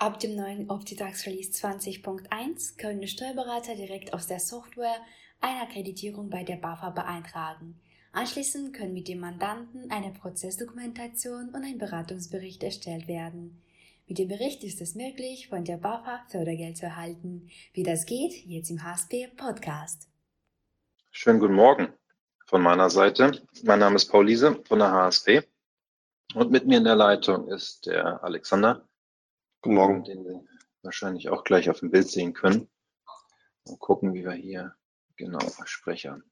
Ab dem neuen Optitax Release 20.1 können Steuerberater direkt aus der Software eine Akkreditierung bei der BAFA beantragen. Anschließend können mit dem Mandanten eine Prozessdokumentation und ein Beratungsbericht erstellt werden. Mit dem Bericht ist es möglich, von der BAFA Fördergeld zu erhalten. Wie das geht, jetzt im HSP Podcast. Schönen guten Morgen von meiner Seite. Mein Name ist Paul Liese von der HSP und mit mir in der Leitung ist der Alexander Guten Morgen. Den wir wahrscheinlich auch gleich auf dem Bild sehen können. Mal gucken, wie wir hier genau sprechen.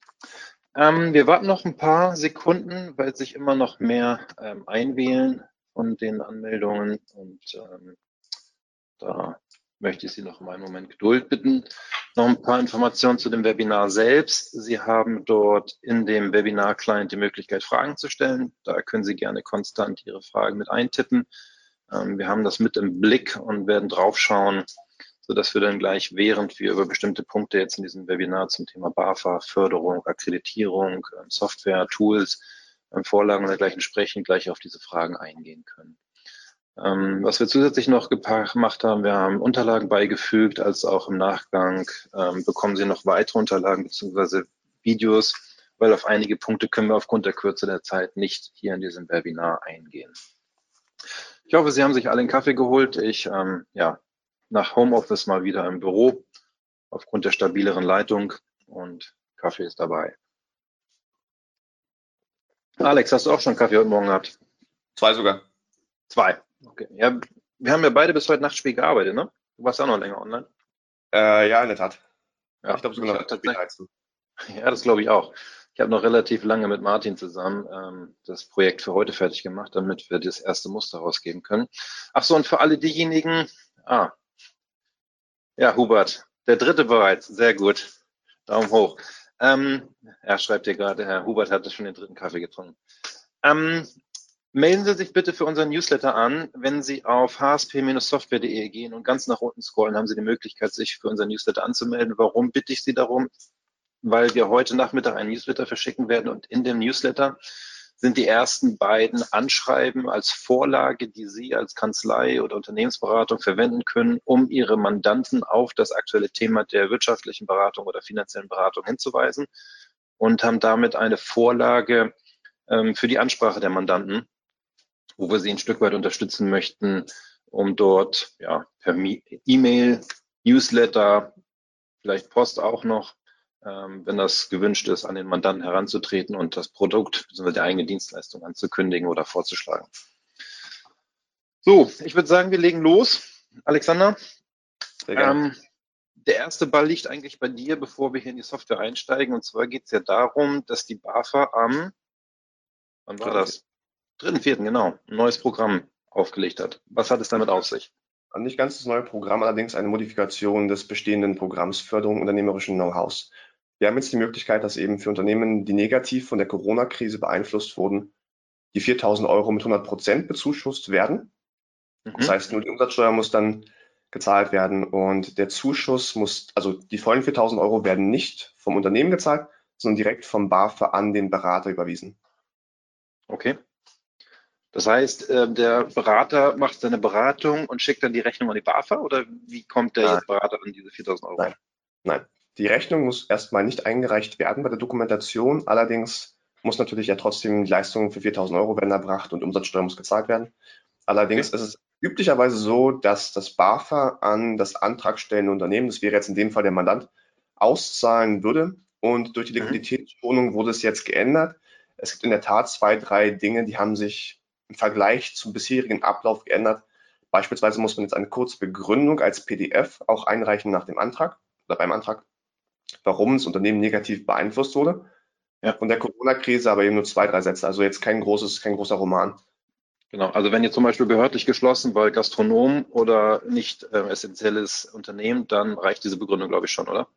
Ähm, wir warten noch ein paar Sekunden, weil sich immer noch mehr ähm, einwählen von den Anmeldungen und ähm, da möchte ich Sie noch um einen Moment Geduld bitten. Noch ein paar Informationen zu dem Webinar selbst. Sie haben dort in dem Webinar-Client die Möglichkeit, Fragen zu stellen. Da können Sie gerne konstant Ihre Fragen mit eintippen. Ähm, wir haben das mit im Blick und werden draufschauen, sodass wir dann gleich, während wir über bestimmte Punkte jetzt in diesem Webinar zum Thema BAFA, Förderung, Akkreditierung, ähm, Software, Tools, ähm, Vorlagen und dergleichen sprechen, gleich auf diese Fragen eingehen können. Was wir zusätzlich noch gemacht haben, wir haben Unterlagen beigefügt, als auch im Nachgang bekommen Sie noch weitere Unterlagen bzw. Videos, weil auf einige Punkte können wir aufgrund der Kürze der Zeit nicht hier in diesem Webinar eingehen. Ich hoffe, Sie haben sich alle einen Kaffee geholt. Ich, ähm, ja, nach Homeoffice mal wieder im Büro aufgrund der stabileren Leitung und Kaffee ist dabei. Alex, hast du auch schon Kaffee heute Morgen gehabt? Zwei sogar. Zwei. Okay. Ja, wir haben ja beide bis heute Nacht spät gearbeitet, ne? Du warst auch noch länger online. Äh, ja, in der Tat. Ja, ich glaube sogar noch. Ja, das glaube ich auch. Ich habe noch relativ lange mit Martin zusammen ähm, das Projekt für heute fertig gemacht, damit wir das erste Muster rausgeben können. Ach so, und für alle diejenigen, ah, ja, Hubert, der dritte bereits, sehr gut. Daumen hoch. Ähm, er schreibt hier gerade, Herr Hubert hatte schon den dritten Kaffee getrunken. Ähm, melden Sie sich bitte für unseren Newsletter an. Wenn Sie auf hsp-software.de gehen und ganz nach unten scrollen, haben Sie die Möglichkeit, sich für unseren Newsletter anzumelden. Warum bitte ich Sie darum? Weil wir heute Nachmittag einen Newsletter verschicken werden und in dem Newsletter sind die ersten beiden Anschreiben als Vorlage, die Sie als Kanzlei oder Unternehmensberatung verwenden können, um Ihre Mandanten auf das aktuelle Thema der wirtschaftlichen Beratung oder finanziellen Beratung hinzuweisen und haben damit eine Vorlage ähm, für die Ansprache der Mandanten, wo wir sie ein Stück weit unterstützen möchten, um dort ja, per E-Mail, Newsletter, vielleicht Post auch noch, wenn das gewünscht ist, an den Mandanten heranzutreten und das Produkt bzw. die eigene Dienstleistung anzukündigen oder vorzuschlagen. So, ich würde sagen, wir legen los. Alexander, ähm, der erste Ball liegt eigentlich bei dir, bevor wir hier in die Software einsteigen. Und zwar geht es ja darum, dass die BAFA am, wann war das? Dritten, vierten, genau, ein neues Programm aufgelegt hat. Was hat es damit auf sich? Nicht ganz das neue Programm, allerdings eine Modifikation des bestehenden Programms Förderung unternehmerischen Know-hows. Wir haben jetzt die Möglichkeit, dass eben für Unternehmen, die negativ von der Corona-Krise beeinflusst wurden, die 4.000 Euro mit 100 Prozent bezuschusst werden. Mhm. Das heißt, nur die Umsatzsteuer muss dann gezahlt werden und der Zuschuss muss, also die vollen 4.000 Euro werden nicht vom Unternehmen gezahlt, sondern direkt vom BAFA an den Berater überwiesen. Okay. Das heißt, äh, der Berater macht seine Beratung und schickt dann die Rechnung an die BAFA oder wie kommt der Berater an diese 4.000 Euro? Nein. Nein. Die Rechnung muss erstmal nicht eingereicht werden bei der Dokumentation. Allerdings muss natürlich ja trotzdem die Leistung für 4.000 Euro werden erbracht und Umsatzsteuer muss gezahlt werden. Allerdings okay. ist es üblicherweise so, dass das BAFA an das antragstellende Unternehmen, das wäre jetzt in dem Fall der Mandant, auszahlen würde. Und durch die mhm. Liquiditätsschonung wurde es jetzt geändert. Es gibt in der Tat zwei, drei Dinge, die haben sich im Vergleich zum bisherigen Ablauf geändert. Beispielsweise muss man jetzt eine kurze Begründung als PDF auch einreichen nach dem Antrag oder beim Antrag warum das Unternehmen negativ beeinflusst wurde. Ja. Von der Corona-Krise aber eben nur zwei, drei Sätze. Also jetzt kein großes, kein großer Roman. Genau, also wenn ihr zum Beispiel behördlich geschlossen, weil Gastronom oder nicht äh, essentielles Unternehmen, dann reicht diese Begründung, glaube ich, schon, oder?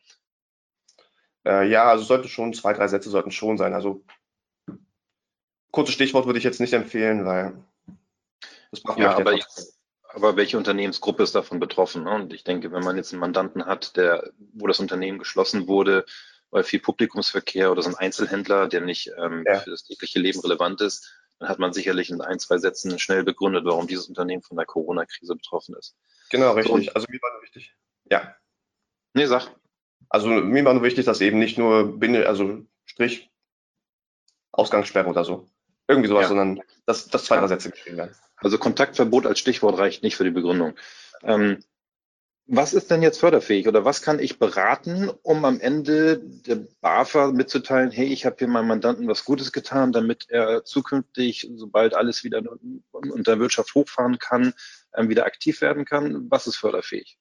Äh, ja, also sollte schon, zwei, drei Sätze sollten schon sein. Also kurzes Stichwort würde ich jetzt nicht empfehlen, weil das macht ja, aber jetzt, aber welche Unternehmensgruppe ist davon betroffen? Ne? Und ich denke, wenn man jetzt einen Mandanten hat, der, wo das Unternehmen geschlossen wurde, weil viel Publikumsverkehr oder so ein Einzelhändler, der nicht ähm, ja. für das tägliche Leben relevant ist, dann hat man sicherlich in ein, zwei Sätzen schnell begründet, warum dieses Unternehmen von der Corona-Krise betroffen ist. Genau, richtig. So, also mir war nur wichtig. Ja. Nee, sag. Also mir war nur wichtig, dass eben nicht nur Binde, also Strich, Ausgangssperre oder so. Irgendwie sowas, ja. sondern dass, dass zwei, drei Sätze geschrieben werden. Also Kontaktverbot als Stichwort reicht nicht für die Begründung. Ähm, was ist denn jetzt förderfähig oder was kann ich beraten, um am Ende der BAFA mitzuteilen, hey, ich habe hier meinem Mandanten was Gutes getan, damit er zukünftig, sobald alles wieder unter Wirtschaft hochfahren kann, ähm, wieder aktiv werden kann? Was ist förderfähig?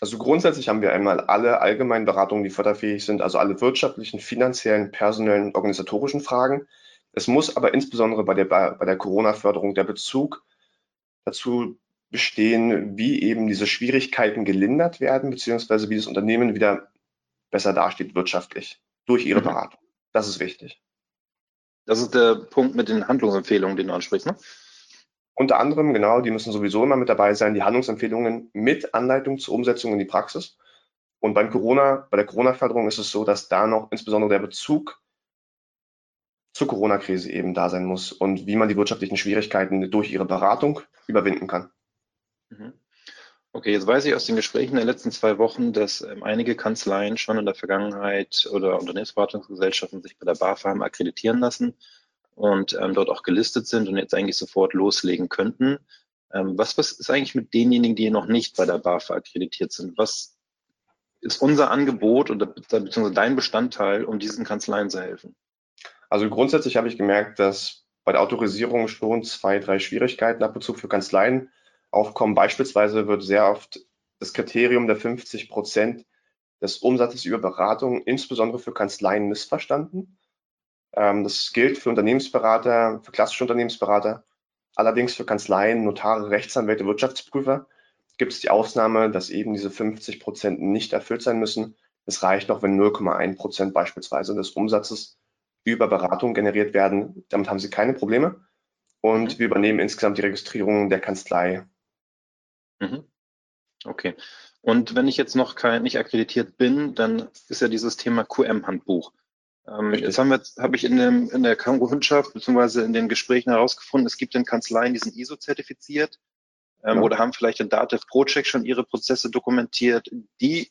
Also grundsätzlich haben wir einmal alle allgemeinen Beratungen, die förderfähig sind, also alle wirtschaftlichen, finanziellen, personellen, organisatorischen Fragen. Es muss aber insbesondere bei der, bei der Corona-Förderung der Bezug dazu bestehen, wie eben diese Schwierigkeiten gelindert werden, beziehungsweise wie das Unternehmen wieder besser dasteht wirtschaftlich durch ihre mhm. Beratung. Das ist wichtig. Das ist der Punkt mit den Handlungsempfehlungen, den du ansprichst, ne? Unter anderem, genau, die müssen sowieso immer mit dabei sein, die Handlungsempfehlungen mit Anleitung zur Umsetzung in die Praxis. Und beim Corona, bei der Corona-Förderung ist es so, dass da noch insbesondere der Bezug zur Corona-Krise eben da sein muss und wie man die wirtschaftlichen Schwierigkeiten durch ihre Beratung überwinden kann. Mhm. Okay, jetzt weiß ich aus den Gesprächen der letzten zwei Wochen, dass ähm, einige Kanzleien schon in der Vergangenheit oder Unternehmensberatungsgesellschaften sich bei der BAFA haben akkreditieren lassen und ähm, dort auch gelistet sind und jetzt eigentlich sofort loslegen könnten. Ähm, was, was ist eigentlich mit denjenigen, die noch nicht bei der BAFA akkreditiert sind? Was ist unser Angebot oder beziehungsweise dein Bestandteil, um diesen Kanzleien zu helfen? Also grundsätzlich habe ich gemerkt, dass bei der Autorisierung schon zwei, drei Schwierigkeiten ab und zu für Kanzleien aufkommen. Beispielsweise wird sehr oft das Kriterium der 50 Prozent des Umsatzes über Beratung, insbesondere für Kanzleien, missverstanden. Ähm, das gilt für Unternehmensberater, für klassische Unternehmensberater. Allerdings für Kanzleien, Notare, Rechtsanwälte, Wirtschaftsprüfer gibt es die Ausnahme, dass eben diese 50 Prozent nicht erfüllt sein müssen. Es reicht auch, wenn 0,1 Prozent beispielsweise des Umsatzes über Beratung generiert werden. Damit haben Sie keine Probleme. Und mhm. wir übernehmen insgesamt die Registrierung der Kanzlei Mhm. Okay. Und wenn ich jetzt noch kein, nicht akkreditiert bin, dann ist ja dieses Thema QM-Handbuch. Ähm, jetzt haben wir, habe ich in, dem, in der Kundschaft beziehungsweise in den Gesprächen herausgefunden, es gibt in Kanzleien, die sind ISO-zertifiziert ähm, ja. oder haben vielleicht in Dativ ProCheck schon ihre Prozesse dokumentiert. Die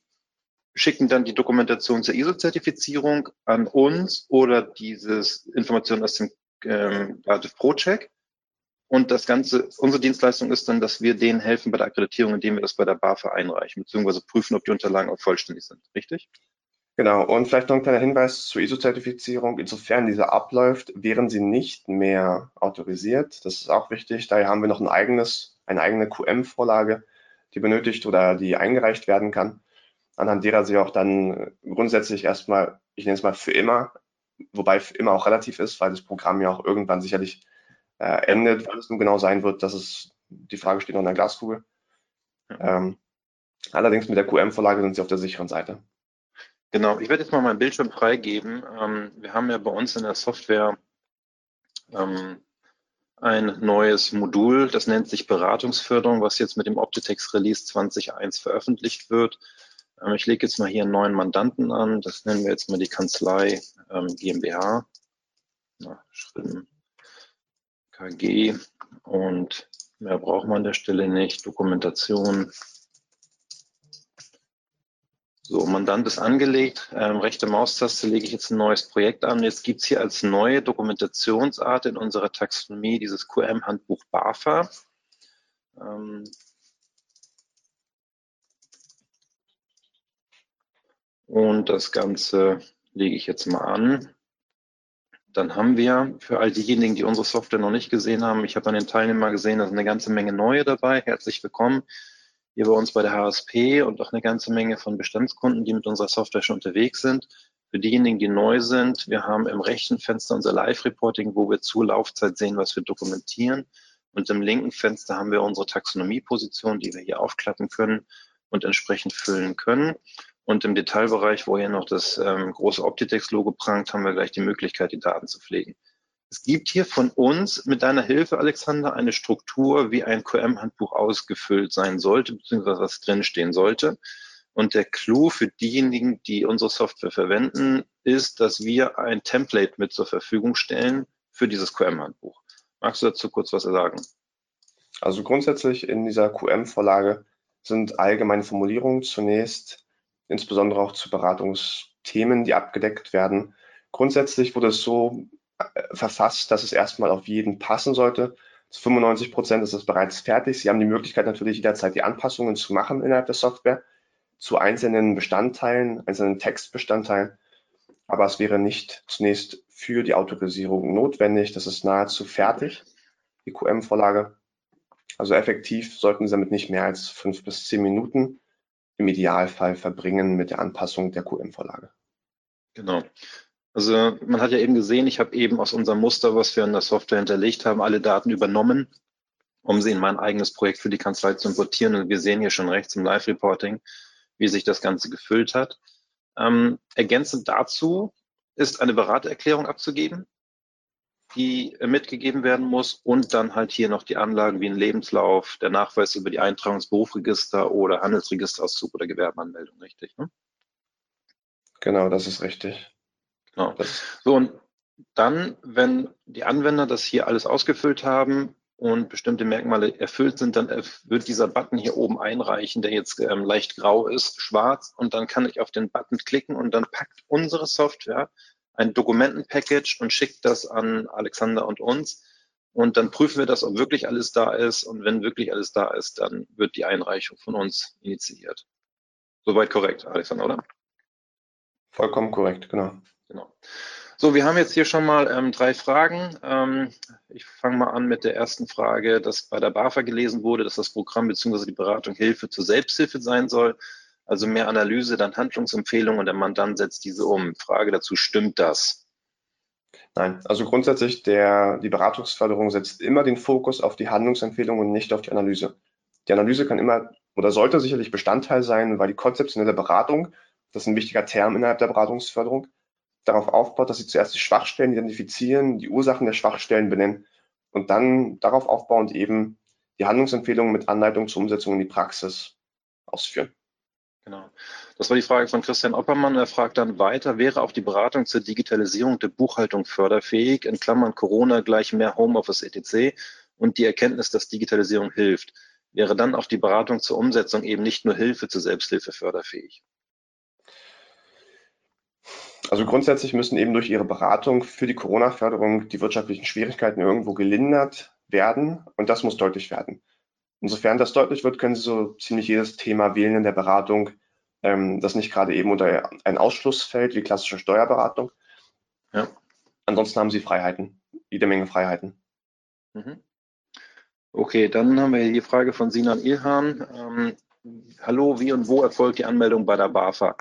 schicken dann die Dokumentation zur ISO-Zertifizierung an uns oder dieses Information aus dem ähm, ProCheck. Und das Ganze, unsere Dienstleistung ist dann, dass wir denen helfen bei der Akkreditierung, indem wir das bei der BAFA einreichen, beziehungsweise prüfen, ob die Unterlagen auch vollständig sind. Richtig? Genau. Und vielleicht noch ein kleiner Hinweis zur ISO-Zertifizierung. Insofern diese abläuft, wären sie nicht mehr autorisiert. Das ist auch wichtig. Daher haben wir noch ein eigenes, eine eigene QM-Vorlage, die benötigt oder die eingereicht werden kann, anhand derer sie auch dann grundsätzlich erstmal, ich nenne es mal für immer, wobei für immer auch relativ ist, weil das Programm ja auch irgendwann sicherlich äh, endet, wann es nun genau sein wird, das ist, die Frage steht noch in der Glaskugel. Ähm, allerdings mit der QM-Vorlage sind sie auf der sicheren Seite. Genau, ich werde jetzt mal meinen Bildschirm freigeben. Ähm, wir haben ja bei uns in der Software ähm, ein neues Modul, das nennt sich Beratungsförderung, was jetzt mit dem Optitex Release 20.1 veröffentlicht wird. Ähm, ich lege jetzt mal hier einen neuen Mandanten an. Das nennen wir jetzt mal die Kanzlei ähm, GmbH. Na, Schritt KG und mehr braucht man an der Stelle nicht. Dokumentation. So, Mandant ist angelegt. Ähm, rechte Maustaste lege ich jetzt ein neues Projekt an. Jetzt gibt es hier als neue Dokumentationsart in unserer Taxonomie dieses QM-Handbuch BAFA. Ähm, und das Ganze lege ich jetzt mal an. Dann haben wir für all diejenigen, die unsere Software noch nicht gesehen haben, ich habe an den Teilnehmern gesehen, da sind eine ganze Menge neue dabei. Herzlich willkommen hier bei uns bei der HSP und auch eine ganze Menge von Bestandskunden, die mit unserer Software schon unterwegs sind. Für diejenigen, die neu sind, wir haben im rechten Fenster unser Live-Reporting, wo wir zur Laufzeit sehen, was wir dokumentieren. Und im linken Fenster haben wir unsere Taxonomie-Position, die wir hier aufklappen können und entsprechend füllen können. Und im Detailbereich, wo hier noch das ähm, große Optitex-Logo prangt, haben wir gleich die Möglichkeit, die Daten zu pflegen. Es gibt hier von uns mit deiner Hilfe, Alexander, eine Struktur, wie ein QM-Handbuch ausgefüllt sein sollte, beziehungsweise was drinstehen sollte. Und der Clou für diejenigen, die unsere Software verwenden, ist, dass wir ein Template mit zur Verfügung stellen für dieses QM-Handbuch. Magst du dazu kurz was sagen? Also grundsätzlich in dieser QM-Vorlage sind allgemeine Formulierungen zunächst, insbesondere auch zu Beratungsthemen, die abgedeckt werden. Grundsätzlich wurde es so äh, verfasst, dass es erstmal auf jeden passen sollte. Zu 95 Prozent ist es bereits fertig. Sie haben die Möglichkeit natürlich jederzeit die Anpassungen zu machen innerhalb der Software zu einzelnen Bestandteilen, einzelnen Textbestandteilen. Aber es wäre nicht zunächst für die Autorisierung notwendig. Das ist nahezu fertig, die QM-Vorlage. Also effektiv sollten Sie damit nicht mehr als fünf bis zehn Minuten im Idealfall verbringen mit der Anpassung der QM-Vorlage. Genau. Also man hat ja eben gesehen, ich habe eben aus unserem Muster, was wir in der Software hinterlegt haben, alle Daten übernommen, um sie in mein eigenes Projekt für die Kanzlei zu importieren. Und wir sehen hier schon rechts im Live-Reporting, wie sich das Ganze gefüllt hat. Ähm, ergänzend dazu ist eine Beratererklärung abzugeben die mitgegeben werden muss und dann halt hier noch die Anlagen wie ein Lebenslauf, der Nachweis über die Eintragung ins Berufsregister oder Handelsregisterauszug oder Gewerbeanmeldung, richtig? Ne? Genau, das ist richtig. Genau. So, und dann, wenn die Anwender das hier alles ausgefüllt haben und bestimmte Merkmale erfüllt sind, dann wird dieser Button hier oben einreichen, der jetzt ähm, leicht grau ist, schwarz, und dann kann ich auf den Button klicken und dann packt unsere Software ein Dokumentenpackage und schickt das an Alexander und uns. Und dann prüfen wir das, ob wirklich alles da ist. Und wenn wirklich alles da ist, dann wird die Einreichung von uns initiiert. Soweit korrekt, Alexander, oder? Vollkommen korrekt, genau. Genau. So, wir haben jetzt hier schon mal ähm, drei Fragen. Ähm, ich fange mal an mit der ersten Frage, dass bei der BAFA gelesen wurde, dass das Programm bzw. die Beratung Hilfe zur Selbsthilfe sein soll. Also mehr Analyse, dann Handlungsempfehlungen und der Mandant setzt diese um. Frage dazu, stimmt das? Nein, also grundsätzlich der, die Beratungsförderung setzt immer den Fokus auf die Handlungsempfehlung und nicht auf die Analyse. Die Analyse kann immer oder sollte sicherlich Bestandteil sein, weil die konzeptionelle Beratung, das ist ein wichtiger Term innerhalb der Beratungsförderung, darauf aufbaut, dass sie zuerst die Schwachstellen identifizieren, die Ursachen der Schwachstellen benennen und dann darauf aufbauend eben die Handlungsempfehlungen mit Anleitung zur Umsetzung in die Praxis ausführen. Genau. Das war die Frage von Christian Oppermann. Er fragt dann weiter, wäre auch die Beratung zur Digitalisierung der Buchhaltung förderfähig, in Klammern Corona gleich mehr Homeoffice etc. und die Erkenntnis, dass Digitalisierung hilft. Wäre dann auch die Beratung zur Umsetzung eben nicht nur Hilfe zur Selbsthilfe förderfähig? Also grundsätzlich müssen eben durch Ihre Beratung für die Corona-Förderung die wirtschaftlichen Schwierigkeiten irgendwo gelindert werden und das muss deutlich werden. Insofern das deutlich wird, können Sie so ziemlich jedes Thema wählen in der Beratung, ähm, das nicht gerade eben unter ein Ausschluss fällt, wie klassische Steuerberatung. Ja. Ansonsten haben Sie Freiheiten, jede Menge Freiheiten. Mhm. Okay, dann haben wir hier die Frage von Sinan Ilhan. Ähm, hallo, wie und wo erfolgt die Anmeldung bei der BAFA?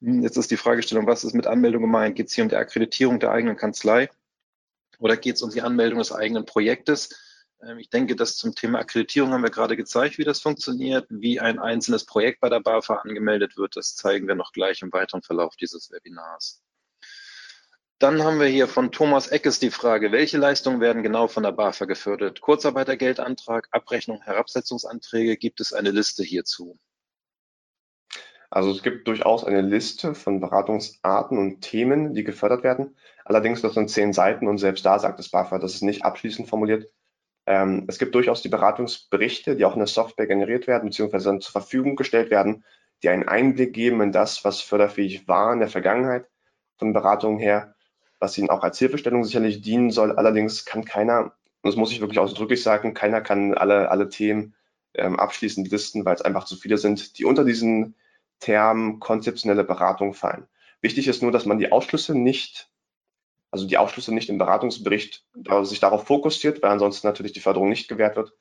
Hm, jetzt ist die Fragestellung, was ist mit Anmeldung gemeint? Geht es hier um die Akkreditierung der eigenen Kanzlei oder geht es um die Anmeldung des eigenen Projektes? Ähm, ich denke, dass zum Thema Akkreditierung haben wir gerade gezeigt, wie das funktioniert, wie ein einzelnes Projekt bei der BAFA angemeldet wird. Das zeigen wir noch gleich im weiteren Verlauf dieses Webinars. Dann haben wir hier von Thomas Eckes die Frage, welche Leistungen werden genau von der BAFA gefördert? Kurzarbeitergeldantrag, Abrechnung, Herabsetzungsanträge, gibt es eine Liste hierzu? Also es gibt durchaus eine Liste von Beratungsarten und Themen, die gefördert werden. Allerdings das sind zehn Seiten und selbst da sagt das BAFA, das ist nicht abschließend formuliert. Ähm, es gibt durchaus die Beratungsberichte, die auch in der Software generiert werden, beziehungsweise dann zur Verfügung gestellt werden, die einen Einblick geben in das, was förderfähig war in der Vergangenheit von Beratungen her, was ihnen auch als Hilfestellung sicherlich dienen soll. Allerdings kann keiner, und das muss ich wirklich ausdrücklich sagen, keiner kann alle, alle Themen ähm, abschließend listen, weil es einfach zu viele sind, die unter diesen Term konzeptionelle Beratung fallen. Wichtig ist nur, dass man die Ausschlüsse nicht also die Aufschlüsse nicht im Beratungsbericht sich darauf fokussiert, weil ansonsten natürlich die Förderung nicht gewährt wird.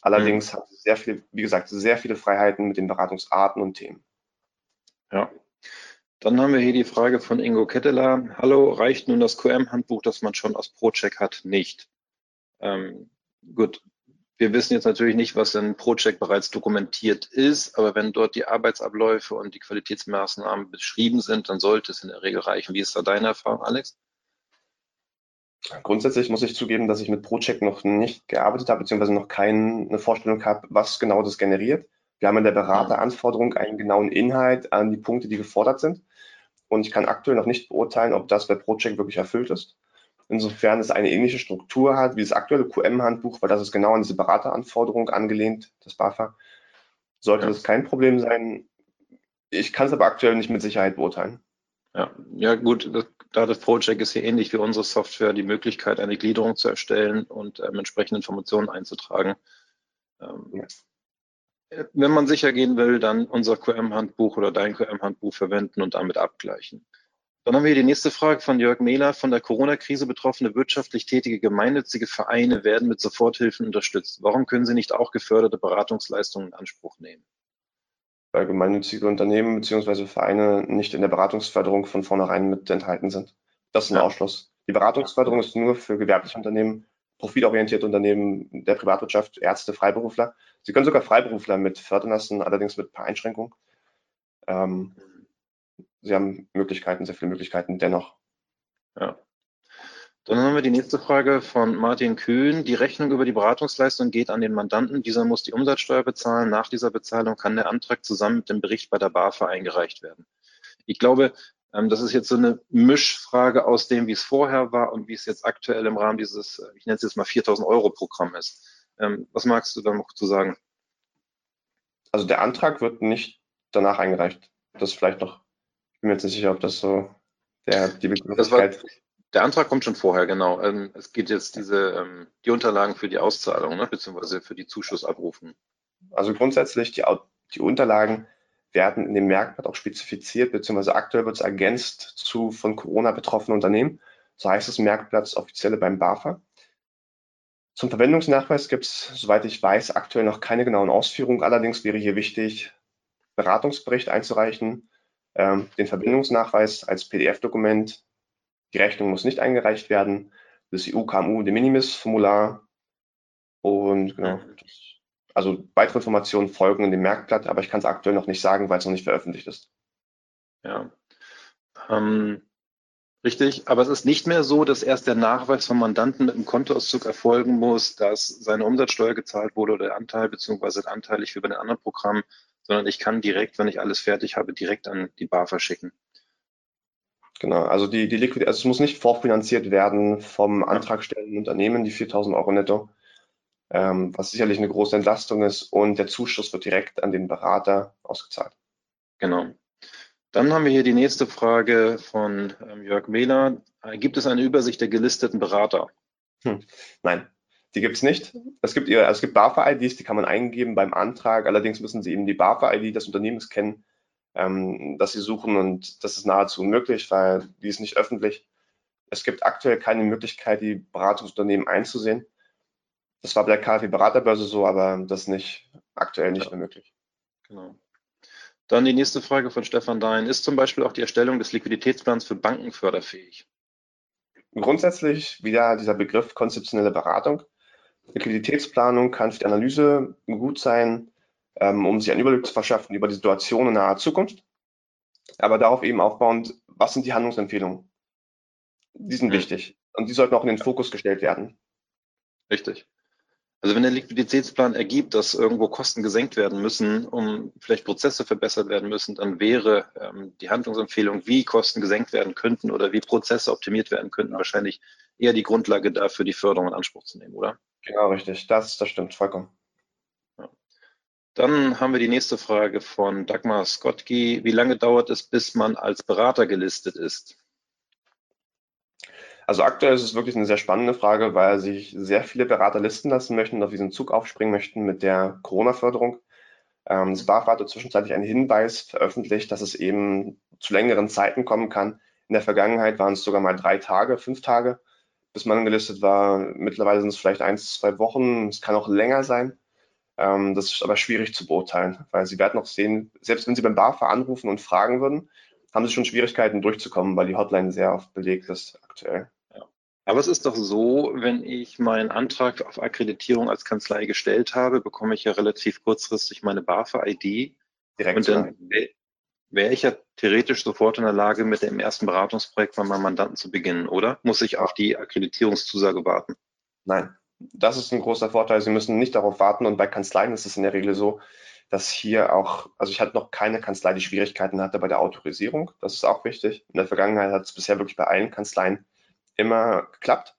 Allerdings mhm. hat sehr viele, wie gesagt, sehr viele Freiheiten mit den Beratungsarten und Themen. Ja. Dann haben wir hier die Frage von Ingo Ketteler. Hallo, reicht nun das QM-Handbuch, das man schon aus ProCheck hat, nicht? Ähm, gut, wir wissen jetzt natürlich nicht, was in ProCheck bereits dokumentiert ist, aber wenn dort die Arbeitsabläufe und die Qualitätsmaßnahmen beschrieben sind, dann sollte es in der Regel reichen. Wie ist da deine Erfahrung, Alex? Grundsätzlich muss ich zugeben, dass ich mit ProCheck noch nicht gearbeitet habe, beziehungsweise noch keine Vorstellung habe, was genau das generiert. Wir haben in der Berateranforderung einen genauen Inhalt an die Punkte, die gefordert sind. Und ich kann aktuell noch nicht beurteilen, ob das bei ProCheck wirklich erfüllt ist. insofern es eine ähnliche Struktur hat wie das aktuelle QM-Handbuch, weil das ist genau an diese Berateranforderung angelehnt, das BAFA, sollte ja. das kein Problem sein. Ich kann es aber aktuell nicht mit Sicherheit beurteilen. Ja, ja gut, das, da das Project ist hier ähnlich wie unsere Software, die Möglichkeit, eine Gliederung zu erstellen und ähm, entsprechende Informationen einzutragen. Ähm, ja. Wenn man sicher gehen will, dann unser QM-Handbuch oder dein QM-Handbuch verwenden und damit abgleichen. Dann haben wir die nächste Frage von Jörg Mehler. Von der Corona-Krise betroffene wirtschaftlich tätige gemeinnützige Vereine werden mit Soforthilfen unterstützt. Warum können sie nicht auch geförderte Beratungsleistungen in Anspruch nehmen? Weil gemeinnützige Unternehmen bzw. Vereine nicht in der Beratungsförderung von vornherein mit enthalten sind. Das ist ein ja. Ausschluss. Die Beratungsförderung ist nur für gewerbliche Unternehmen, profitorientierte Unternehmen der Privatwirtschaft, Ärzte, Freiberufler. Sie können sogar Freiberufler mit fördern lassen, allerdings mit ein paar Einschränkungen. Ähm, sie haben Möglichkeiten, sehr viele Möglichkeiten dennoch. Ja. Dann haben wir die nächste Frage von Martin Kühn. Die Rechnung über die Beratungsleistung geht an den Mandanten. Dieser muss die Umsatzsteuer bezahlen. Nach dieser Bezahlung kann der Antrag zusammen mit dem Bericht bei der BAFA eingereicht werden. Ich glaube, ähm, das ist jetzt so eine Mischfrage aus dem, wie es vorher war und wie es jetzt aktuell im Rahmen dieses, äh, ich nenne es jetzt mal 4000 Euro Programm ist. Ähm, was magst du da noch zu sagen? Also der Antrag wird nicht danach eingereicht. Das vielleicht noch bin mir jetzt nicht sicher, ob das so der, die Begrifflichkeit. Der Antrag kommt schon vorher, genau. Ähm, es geht jetzt diese, ähm, die Unterlagen für die Auszahlung, ne, beziehungsweise für die Zuschussabrufen. Also grundsätzlich, die, die Unterlagen werden in dem Merkblatt auch spezifiziert, beziehungsweise aktuell wird es ergänzt zu von Corona betroffenen Unternehmen. So heißt das Merkblatt offizielle beim BAFA. Zum Verwendungsnachweis gibt es, soweit ich weiß, aktuell noch keine genauen Ausführungen. Allerdings wäre hier wichtig, Beratungsbericht einzureichen, ähm, den Verbindungsnachweis als PDF-Dokument. Die Rechnung muss nicht eingereicht werden. Das EU-KMU de Minimis-Formular. Und genau, also weitere Informationen folgen in dem Merkblatt, aber ich kann es aktuell noch nicht sagen, weil es noch nicht veröffentlicht ist. Ja. Ähm, richtig, aber es ist nicht mehr so, dass erst der Nachweis vom Mandanten mit einem Kontoauszug erfolgen muss, dass seine Umsatzsteuer gezahlt wurde oder der Anteil, beziehungsweise anteilig wie bei den anderen Programmen, sondern ich kann direkt, wenn ich alles fertig habe, direkt an die BAFA schicken. Genau, also die, die Liquid, also es muss nicht vorfinanziert werden vom antragstellenden Unternehmen, die 4000 Euro netto, ähm, was sicherlich eine große Entlastung ist und der Zuschuss wird direkt an den Berater ausgezahlt. Genau. Dann haben wir hier die nächste Frage von ähm, Jörg Mehler. Gibt es eine Übersicht der gelisteten Berater? Hm, nein, die gibt es nicht. Es gibt, also es gibt BAFA-IDs, die kann man eingeben beim Antrag. Allerdings müssen Sie eben die BAFA-ID des Unternehmens kennen, ähm, das Sie suchen. Und das ist nahezu unmöglich, weil die ist nicht öffentlich. Es gibt aktuell keine Möglichkeit, die Beratungsunternehmen einzusehen. Das war bei der KfW Beraterbörse so, aber das ist nicht aktuell nicht ja. mehr möglich. Genau. Dann die nächste Frage von Stefan Dein. Ist zum Beispiel auch die Erstellung des Liquiditätsplans für Banken förderfähig? Grundsätzlich wieder dieser Begriff konzeptionelle Beratung. Liquiditätsplanung kann für die Analyse gut sein, ähm, um sich einen Überblick zu verschaffen über die Situation in naher Zukunft. Aber darauf eben aufbauend, was sind die Handlungsempfehlungen? Die sind mhm. wichtig und die sollten auch in den Fokus gestellt werden. Richtig. Also wenn der Liquiditätsplan ergibt, dass irgendwo Kosten gesenkt werden müssen, um vielleicht Prozesse verbessert werden müssen, dann wäre ähm, die Handlungsempfehlung, wie Kosten gesenkt werden könnten oder wie Prozesse optimiert werden könnten, wahrscheinlich eher die Grundlage dafür, die Förderung in Anspruch zu nehmen, oder? Genau, richtig. Das, das stimmt vollkommen. Dann haben wir die nächste Frage von Dagmar Skottki. Wie lange dauert es, bis man als Berater gelistet ist? Also aktuell ist es wirklich eine sehr spannende Frage, weil sich sehr viele Berater listen lassen möchten und auf diesen Zug aufspringen möchten mit der Corona-Förderung. Ähm, das BAFA hat zwischenzeitlich einen Hinweis veröffentlicht, dass es eben zu längeren Zeiten kommen kann. In der Vergangenheit waren es sogar mal drei Tage, fünf Tage bis man gelistet war. Mittlerweile sind es vielleicht eins, zwei Wochen. Es kann auch länger sein. Ähm, das ist aber schwierig zu beurteilen, weil Sie werden noch sehen, selbst wenn Sie beim BAFA anrufen und fragen würden, haben Sie schon Schwierigkeiten durchzukommen, weil die Hotline sehr oft belegt ist aktuell. Ja. Aber es ist doch so, wenn ich meinen Antrag auf Akkreditierung als Kanzlei gestellt habe, bekomme ich ja relativ kurzfristig meine BAFA-ID. Direkt. Und dann wäre ich ja theoretisch sofort in der Lage, mit dem ersten Beratungsprojekt von meinem Mandanten zu beginnen, oder? Muss ich auf die Akkreditierungszusage warten? Nein, das ist ein großer Vorteil. Sie müssen nicht darauf warten und bei Kanzleien ist es in der Regel so, dass hier auch, also ich hatte noch keine Kanzlei, die Schwierigkeiten hatte bei der Autorisierung. Das ist auch wichtig. In der Vergangenheit hat es bisher wirklich bei allen Kanzleien immer geklappt.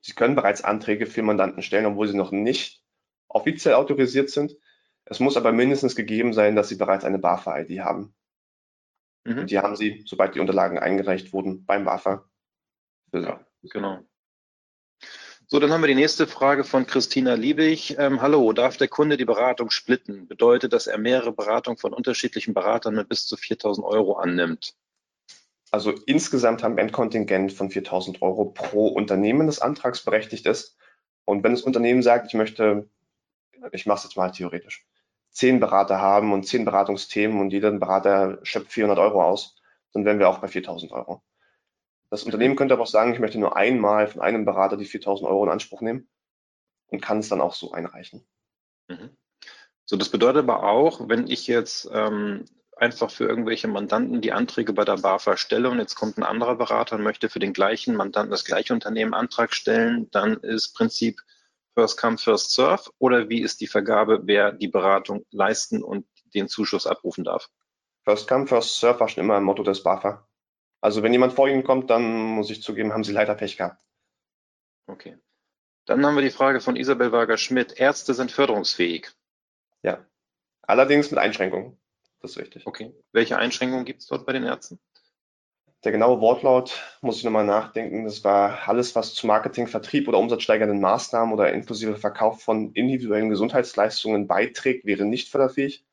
Sie können bereits Anträge für Mandanten stellen, obwohl sie noch nicht offiziell autorisiert sind. Es muss aber mindestens gegeben sein, dass Sie bereits eine BAFA-ID haben. Mhm. Und die haben Sie, sobald die Unterlagen eingereicht wurden, beim BAFA. Ja, genau. So, dann haben wir die nächste Frage von Christina Liebig. Ähm, hallo, darf der Kunde die Beratung splitten? Bedeutet, dass er mehrere Beratungen von unterschiedlichen Beratern mit bis zu 4.000 Euro annimmt? Also insgesamt haben wir ein Kontingent von 4.000 Euro pro Unternehmen, das antragsberechtigt ist. Und wenn das Unternehmen sagt, ich möchte, ich mache es jetzt mal theoretisch, zehn Berater haben und zehn Beratungsthemen und jeder Berater schöpft 400 Euro aus, dann wären wir auch bei 4.000 Euro. Das Unternehmen könnte aber auch sagen, ich möchte nur einmal von einem Berater die 4000 Euro in Anspruch nehmen und kann es dann auch so einreichen. Mhm. So, das bedeutet aber auch, wenn ich jetzt ähm, einfach für irgendwelche Mandanten die Anträge bei der BAFA stelle und jetzt kommt ein anderer Berater und möchte für den gleichen Mandanten das gleiche Unternehmen Antrag stellen, dann ist Prinzip First Come, First Serve oder wie ist die Vergabe, wer die Beratung leisten und den Zuschuss abrufen darf? First Come, First Serve war schon immer ein Motto des BAFA. Also wenn jemand vor Ihnen kommt, dann muss ich zugeben, haben Sie leider Pech gehabt. Okay. Dann haben wir die Frage von Isabel Wager-Schmidt. Ärzte sind förderungsfähig. Ja. Allerdings mit Einschränkungen. Das ist wichtig. Okay. Welche Einschränkungen gibt es dort bei den Ärzten? Der genaue Wortlaut muss ich nochmal nachdenken. Das war alles, was zu Marketing, Vertrieb oder umsatzsteigernden Maßnahmen oder inklusive Verkauf von individuellen Gesundheitsleistungen beiträgt, wäre nicht förderfähig.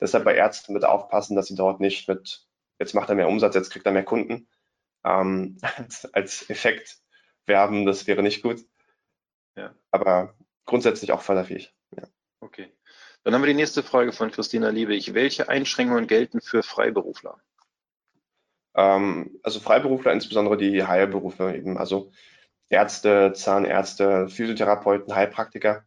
Deshalb bei Ärzten bitte aufpassen, dass sie dort nicht mit jetzt macht er mehr Umsatz, jetzt kriegt er mehr Kunden. Ähm, als, als Effekt werben, das wäre nicht gut. Ja. Aber grundsätzlich auch förderfähig. Ja. Okay. Dann haben wir die nächste Frage von Christina Liebig. Welche Einschränkungen gelten für Freiberufler? Ähm, also Freiberufler, insbesondere die Heilberufe eben, also Ärzte, Zahnärzte, Physiotherapeuten, Heilpraktiker,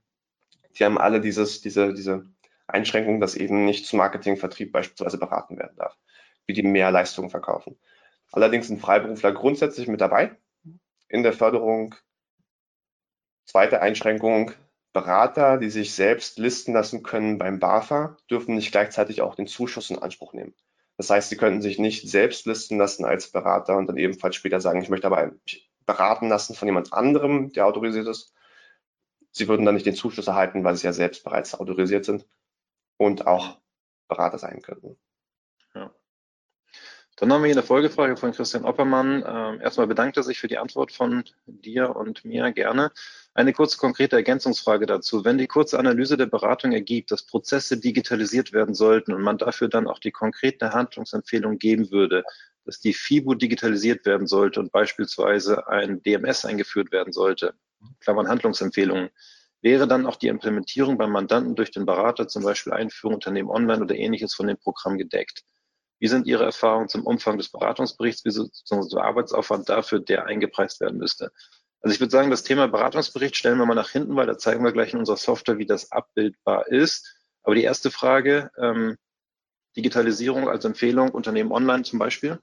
die haben alle dieses, diese, diese Einschränkung, dass eben nicht zum Marketing, Vertrieb beispielsweise beraten werden darf wie die mehr Leistungen verkaufen. Allerdings sind Freiberufler grundsätzlich mit dabei in der Förderung. Zweite Einschränkung, Berater, die sich selbst listen lassen können beim BAFA, dürfen nicht gleichzeitig auch den Zuschuss in Anspruch nehmen. Das heißt, sie könnten sich nicht selbst listen lassen als Berater und dann ebenfalls später sagen, ich möchte aber beraten lassen von jemand anderem, der autorisiert ist. Sie würden dann nicht den Zuschuss erhalten, weil sie ja selbst bereits autorisiert sind und auch Berater sein könnten. Dann haben wir hier eine Folgefrage von Christian Oppermann. Ähm, erstmal bedankt er sich für die Antwort von dir und mir gerne. Eine kurze konkrete Ergänzungsfrage dazu. Wenn die kurze Analyse der Beratung ergibt, dass Prozesse digitalisiert werden sollten und man dafür dann auch die konkrete Handlungsempfehlung geben würde, dass die FIBO digitalisiert werden sollte und beispielsweise ein DMS eingeführt werden sollte, Klammern Handlungsempfehlungen, wäre dann auch die Implementierung beim Mandanten durch den Berater, zum Beispiel Einführung Unternehmen online oder ähnliches von dem Programm gedeckt. Wie sind Ihre Erfahrungen zum Umfang des Beratungsberichts, wie sozusagen der Arbeitsaufwand dafür, der eingepreist werden müsste? Also ich würde sagen, das Thema Beratungsbericht stellen wir mal nach hinten, weil da zeigen wir gleich in unserer Software, wie das abbildbar ist. Aber die erste Frage, ähm, Digitalisierung als Empfehlung, Unternehmen online zum Beispiel?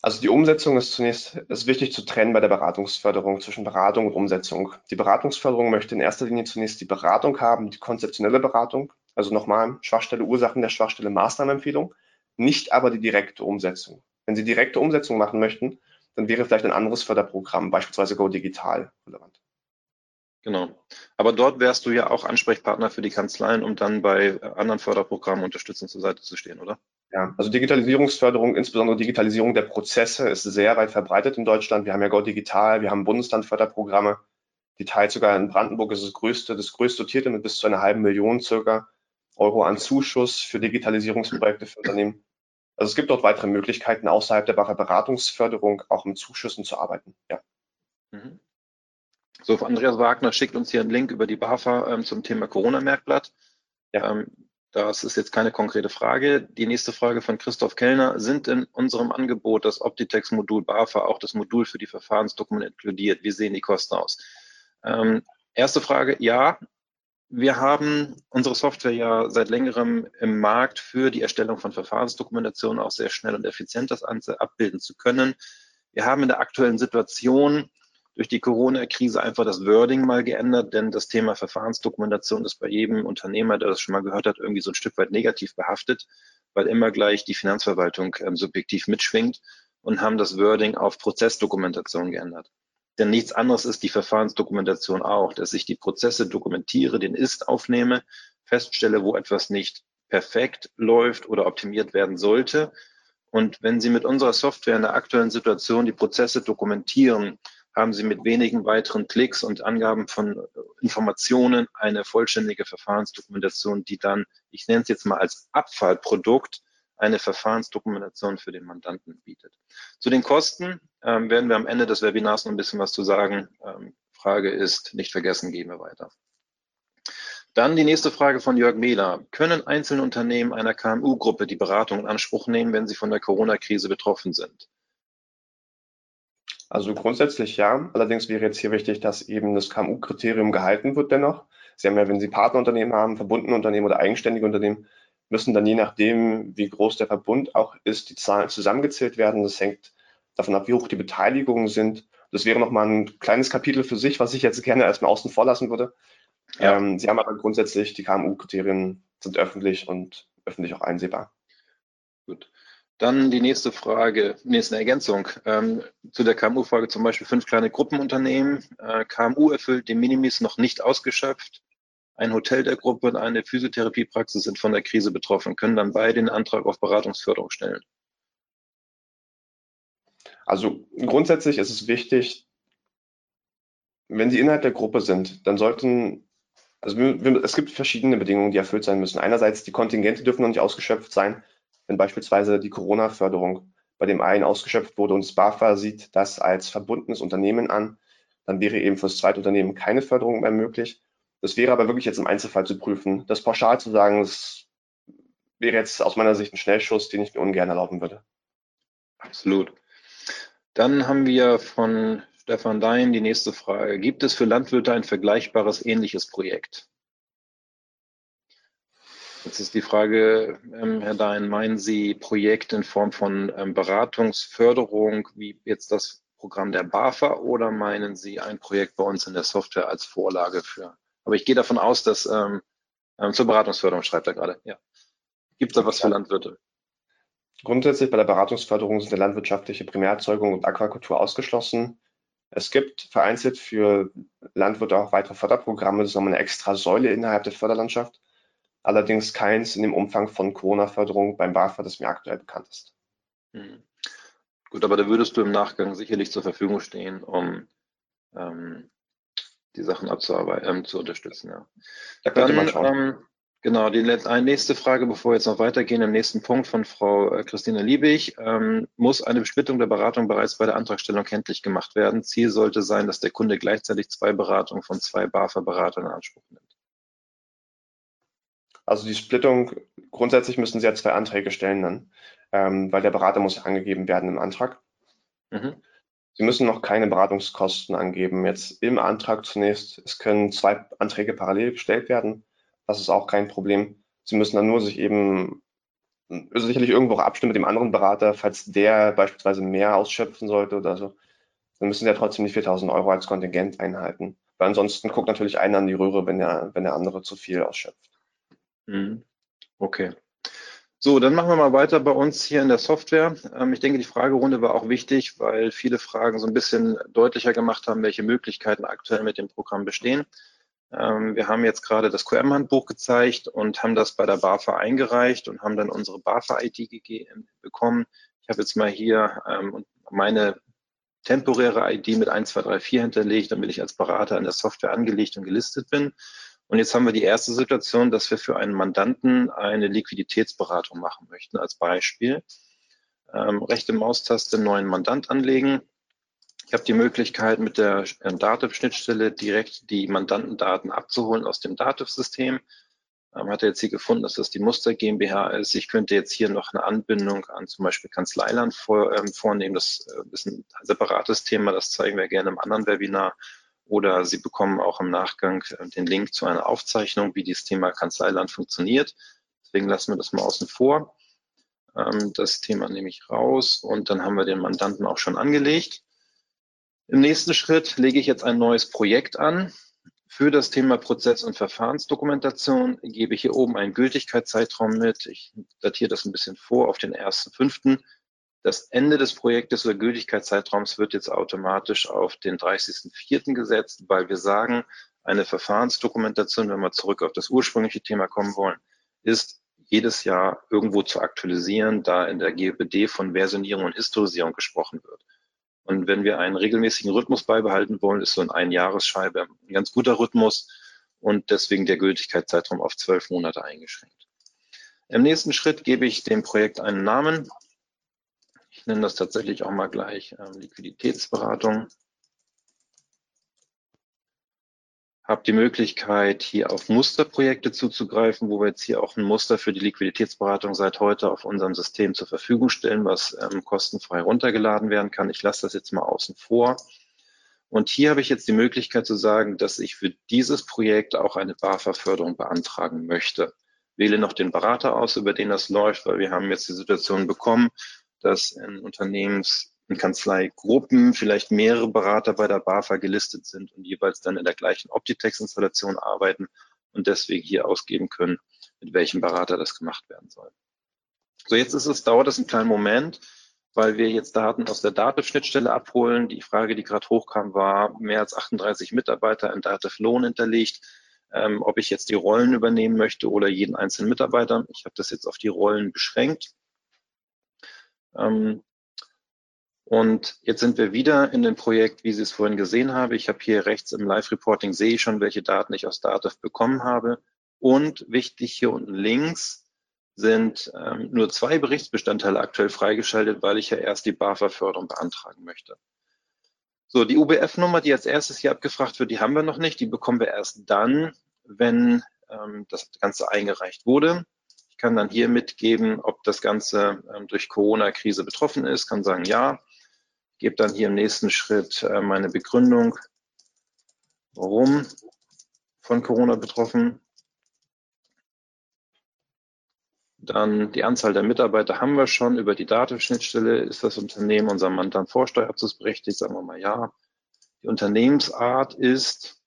Also die Umsetzung ist zunächst ist wichtig zu trennen bei der Beratungsförderung zwischen Beratung und Umsetzung. Die Beratungsförderung möchte in erster Linie zunächst die Beratung haben, die konzeptionelle Beratung. Also nochmal Schwachstelle, Ursachen der Schwachstelle, Maßnahmenempfehlung nicht aber die direkte Umsetzung. Wenn Sie direkte Umsetzung machen möchten, dann wäre vielleicht ein anderes Förderprogramm, beispielsweise Go Digital, relevant. Genau. Aber dort wärst du ja auch Ansprechpartner für die Kanzleien, um dann bei anderen Förderprogrammen unterstützend zur Seite zu stehen, oder? Ja, also Digitalisierungsförderung, insbesondere Digitalisierung der Prozesse, ist sehr weit verbreitet in Deutschland. Wir haben ja Go Digital, wir haben Bundeslandförderprogramme. Die teilt sogar in Brandenburg ist das größte, das größte dotierte mit bis zu einer halben Million circa Euro an Zuschuss für Digitalisierungsprojekte für Unternehmen. Also es gibt dort weitere Möglichkeiten, außerhalb der Beratungsförderung auch mit Zuschüssen zu arbeiten. Ja. Mhm. So, Andreas Wagner schickt uns hier einen Link über die BAFA ähm, zum Thema Corona-Merkblatt. Ja. Ähm, das ist jetzt keine konkrete Frage. Die nächste Frage von Christoph Kellner. Sind in unserem Angebot das Optitex-Modul BAFA auch das Modul für die Verfahrensdokumente inkludiert? Wie sehen die Kosten aus? Ähm, erste Frage, ja, wir haben unsere Software ja seit längerem im Markt für die Erstellung von Verfahrensdokumentationen auch sehr schnell und effizient das Ganze abbilden zu können. Wir haben in der aktuellen Situation durch die Corona-Krise einfach das Wording mal geändert, denn das Thema Verfahrensdokumentation ist bei jedem Unternehmer, der das schon mal gehört hat, irgendwie so ein Stück weit negativ behaftet, weil immer gleich die Finanzverwaltung ähm, subjektiv mitschwingt. und haben das Wording auf Prozessdokumentation geändert. Denn nichts anderes ist die Verfahrensdokumentation auch, dass ich die Prozesse dokumentiere, den Ist aufnehme, feststelle, wo etwas nicht perfekt läuft oder optimiert werden sollte. Und wenn Sie mit unserer Software in der aktuellen Situation die Prozesse dokumentieren, haben Sie mit wenigen weiteren Klicks und Angaben von Informationen eine vollständige Verfahrensdokumentation, die dann, ich nenne es jetzt mal als Abfallprodukt, eine Verfahrensdokumentation für den Mandanten bietet. Zu den Kosten ähm, werden wir am Ende des Webinars noch ein bisschen was zu sagen. Ähm, Frage ist, nicht vergessen, gehen wir weiter. Dann die nächste Frage von Jörg Mehler. Können einzelne Unternehmen einer KMU-Gruppe die Beratung in Anspruch nehmen, wenn sie von der Corona-Krise betroffen sind? Also grundsätzlich ja. Allerdings wäre jetzt hier wichtig, dass eben das KMU-Kriterium gehalten wird dennoch. Sie haben ja, wenn Sie Partnerunternehmen haben, verbundene Unternehmen oder eigenständige Unternehmen, müssen dann je nachdem, wie groß der Verbund auch ist, die Zahlen zusammengezählt werden. Das hängt davon ab, wie hoch die Beteiligungen sind. Das wäre nochmal ein kleines Kapitel für sich, was ich jetzt gerne erstmal außen vor lassen würde. Ja. Ähm, Sie haben aber grundsätzlich, die KMU-Kriterien sind öffentlich und öffentlich auch einsehbar. Gut. Dann die nächste Frage, nächste Ergänzung ähm, zu der KMU-Frage zum Beispiel fünf kleine Gruppenunternehmen. Äh, KMU erfüllt den Minimis noch nicht ausgeschöpft. Ein Hotel der Gruppe und eine Physiotherapiepraxis sind von der Krise betroffen, können dann beide den Antrag auf Beratungsförderung stellen. Also grundsätzlich ist es wichtig, wenn Sie innerhalb der Gruppe sind, dann sollten, also es gibt verschiedene Bedingungen, die erfüllt sein müssen. Einerseits, die Kontingente dürfen noch nicht ausgeschöpft sein, wenn beispielsweise die Corona-Förderung bei dem einen ausgeschöpft wurde und das BAFA sieht das als verbundenes Unternehmen an, dann wäre eben für das zweite Unternehmen keine Förderung mehr möglich. Das wäre aber wirklich jetzt im Einzelfall zu prüfen. Das pauschal zu sagen, das wäre jetzt aus meiner Sicht ein Schnellschuss, den ich mir ungern erlauben würde. Absolut. Dann haben wir von Stefan Dein die nächste Frage. Gibt es für Landwirte ein vergleichbares ähnliches Projekt? Jetzt ist die Frage, ähm, Herr Dein, meinen Sie Projekt in Form von ähm, Beratungsförderung, wie jetzt das Programm der BAFA, oder meinen Sie ein Projekt bei uns in der Software als Vorlage für aber ich gehe davon aus, dass ähm, ähm, zur Beratungsförderung schreibt er gerade. Ja. Gibt es da was für Landwirte? Grundsätzlich bei der Beratungsförderung sind der landwirtschaftliche Primärerzeugung und Aquakultur ausgeschlossen. Es gibt vereinzelt für Landwirte auch weitere Förderprogramme, das ist nochmal eine extra Säule innerhalb der Förderlandschaft. Allerdings keins in dem Umfang von Corona-Förderung beim BAFA, das mir aktuell bekannt ist. Hm. Gut, aber da würdest du im Nachgang sicherlich zur Verfügung stehen, um ähm, die Sachen abzuarbeiten, ähm, zu unterstützen. Ja. Da könnte man schauen. Ähm, genau, die nächste Frage, bevor wir jetzt noch weitergehen, im nächsten Punkt von Frau äh, Christine Liebig. Ähm, muss eine Besplittung der Beratung bereits bei der Antragstellung kenntlich gemacht werden? Ziel sollte sein, dass der Kunde gleichzeitig zwei Beratungen von zwei BAFA-Beratern in Anspruch nimmt. Also die Splittung, grundsätzlich müssen Sie ja zwei Anträge stellen dann, ähm, weil der Berater muss angegeben werden im Antrag. Mhm. Sie müssen noch keine Beratungskosten angeben. Jetzt im Antrag zunächst, es können zwei Anträge parallel gestellt werden. Das ist auch kein Problem. Sie müssen dann nur sich eben sicherlich irgendwo abstimmen mit dem anderen Berater, falls der beispielsweise mehr ausschöpfen sollte oder so. Dann müssen Sie ja trotzdem die 4000 Euro als Kontingent einhalten. Weil ansonsten guckt natürlich einer an die Röhre, wenn der, wenn der andere zu viel ausschöpft. Mhm. Okay. So, dann machen wir mal weiter bei uns hier in der Software. Ähm, ich denke, die Fragerunde war auch wichtig, weil viele Fragen so ein bisschen deutlicher gemacht haben, welche Möglichkeiten aktuell mit dem Programm bestehen. Ähm, wir haben jetzt gerade das QM-Handbuch gezeigt und haben das bei der BAFA eingereicht und haben dann unsere BAFA-ID bekommen. Ich habe jetzt mal hier ähm, meine temporäre ID mit 1234 hinterlegt, damit ich als Berater in der Software angelegt und gelistet bin. Und jetzt haben wir die erste Situation, dass wir für einen Mandanten eine Liquiditätsberatung machen möchten. Als Beispiel ähm, rechte Maustaste neuen Mandant anlegen. Ich habe die Möglichkeit, mit der äh, Dativ-Schnittstelle direkt die Mandantendaten abzuholen aus dem Dativ-System. Ähm, hat er jetzt hier gefunden, dass das die Muster GmbH ist. Ich könnte jetzt hier noch eine Anbindung an zum Beispiel Kanzleiland vor, ähm, vornehmen. Das äh, ist ein separates Thema, das zeigen wir gerne im anderen Webinar. Oder Sie bekommen auch im Nachgang äh, den Link zu einer Aufzeichnung, wie dieses Thema Kanzleiland funktioniert. Deswegen lassen wir das mal außen vor. Ähm, das Thema nehme ich raus und dann haben wir den Mandanten auch schon angelegt. Im nächsten Schritt lege ich jetzt ein neues Projekt an. Für das Thema Prozess- und Verfahrensdokumentation gebe ich hier oben einen Gültigkeitszeitraum mit. Ich datiere das ein bisschen vor auf den 1.5. Das Ende des Projektes oder Gültigkeitszeitraums wird jetzt automatisch auf den 30.04. gesetzt, weil wir sagen, eine Verfahrensdokumentation, wenn wir zurück auf das ursprüngliche Thema kommen wollen, ist jedes Jahr irgendwo zu aktualisieren, da in der GBD von Versionierung und Historisierung gesprochen wird. Und wenn wir einen regelmäßigen Rhythmus beibehalten wollen, ist so ein Einjahresscheibe ein ganz guter Rhythmus und deswegen der Gültigkeitszeitraum auf zwölf Monate eingeschränkt. Im nächsten Schritt gebe ich dem Projekt einen Namen. Nenne das tatsächlich auch mal gleich äh, Liquiditätsberatung. habe die Möglichkeit, hier auf Musterprojekte zuzugreifen, wo wir jetzt hier auch ein Muster für die Liquiditätsberatung seit heute auf unserem System zur Verfügung stellen, was ähm, kostenfrei runtergeladen werden kann. Ich lasse das jetzt mal außen vor. Und hier habe ich jetzt die Möglichkeit zu sagen, dass ich für dieses Projekt auch eine BAFA-Förderung beantragen möchte. Wähle noch den Berater aus, über den das läuft, weil wir haben jetzt die Situation bekommen, dass in Unternehmens in Kanzleigruppen vielleicht mehrere Berater bei der BAFA gelistet sind und jeweils dann in der gleichen Optitex-Installation arbeiten und deswegen hier ausgeben können, mit welchem Berater das gemacht werden soll. So, jetzt ist es, dauert es einen kleinen Moment, weil wir jetzt Daten aus der Dativ-Schnittstelle abholen. Die Frage, die gerade hochkam, war, mehr als 38 Mitarbeiter in Dativ Lohn hinterlegt. Ähm, ob ich jetzt die Rollen übernehmen möchte oder jeden einzelnen Mitarbeiter. Ich habe das jetzt auf die Rollen beschränkt. Ähm, und jetzt sind wir wieder in dem Projekt, wie Sie es vorhin gesehen haben. Ich habe hier rechts im Live-Reporting sehe ich schon, welche Daten ich aus Dativ bekommen habe. Und wichtig hier unten links sind ähm, nur zwei Berichtsbestandteile aktuell freigeschaltet, weil ich ja erst die BAFA-Förderung beantragen möchte. So, die UBF-Nummer, die als erstes hier abgefragt wird, die haben wir noch nicht. Die bekommen wir erst dann, wenn ähm, das Ganze eingereicht wurde. Kann dann hier mitgeben, ob das Ganze ähm, durch Corona-Krise betroffen ist, kann sagen, ja, gebe dann hier im nächsten Schritt äh, meine Begründung, warum von Corona betroffen. Dann die Anzahl der Mitarbeiter haben wir schon. Über die Datenschnittstelle ist das Unternehmen unserem Mandant vorsteuerabzugsberechtigt, sagen wir mal ja. Die Unternehmensart ist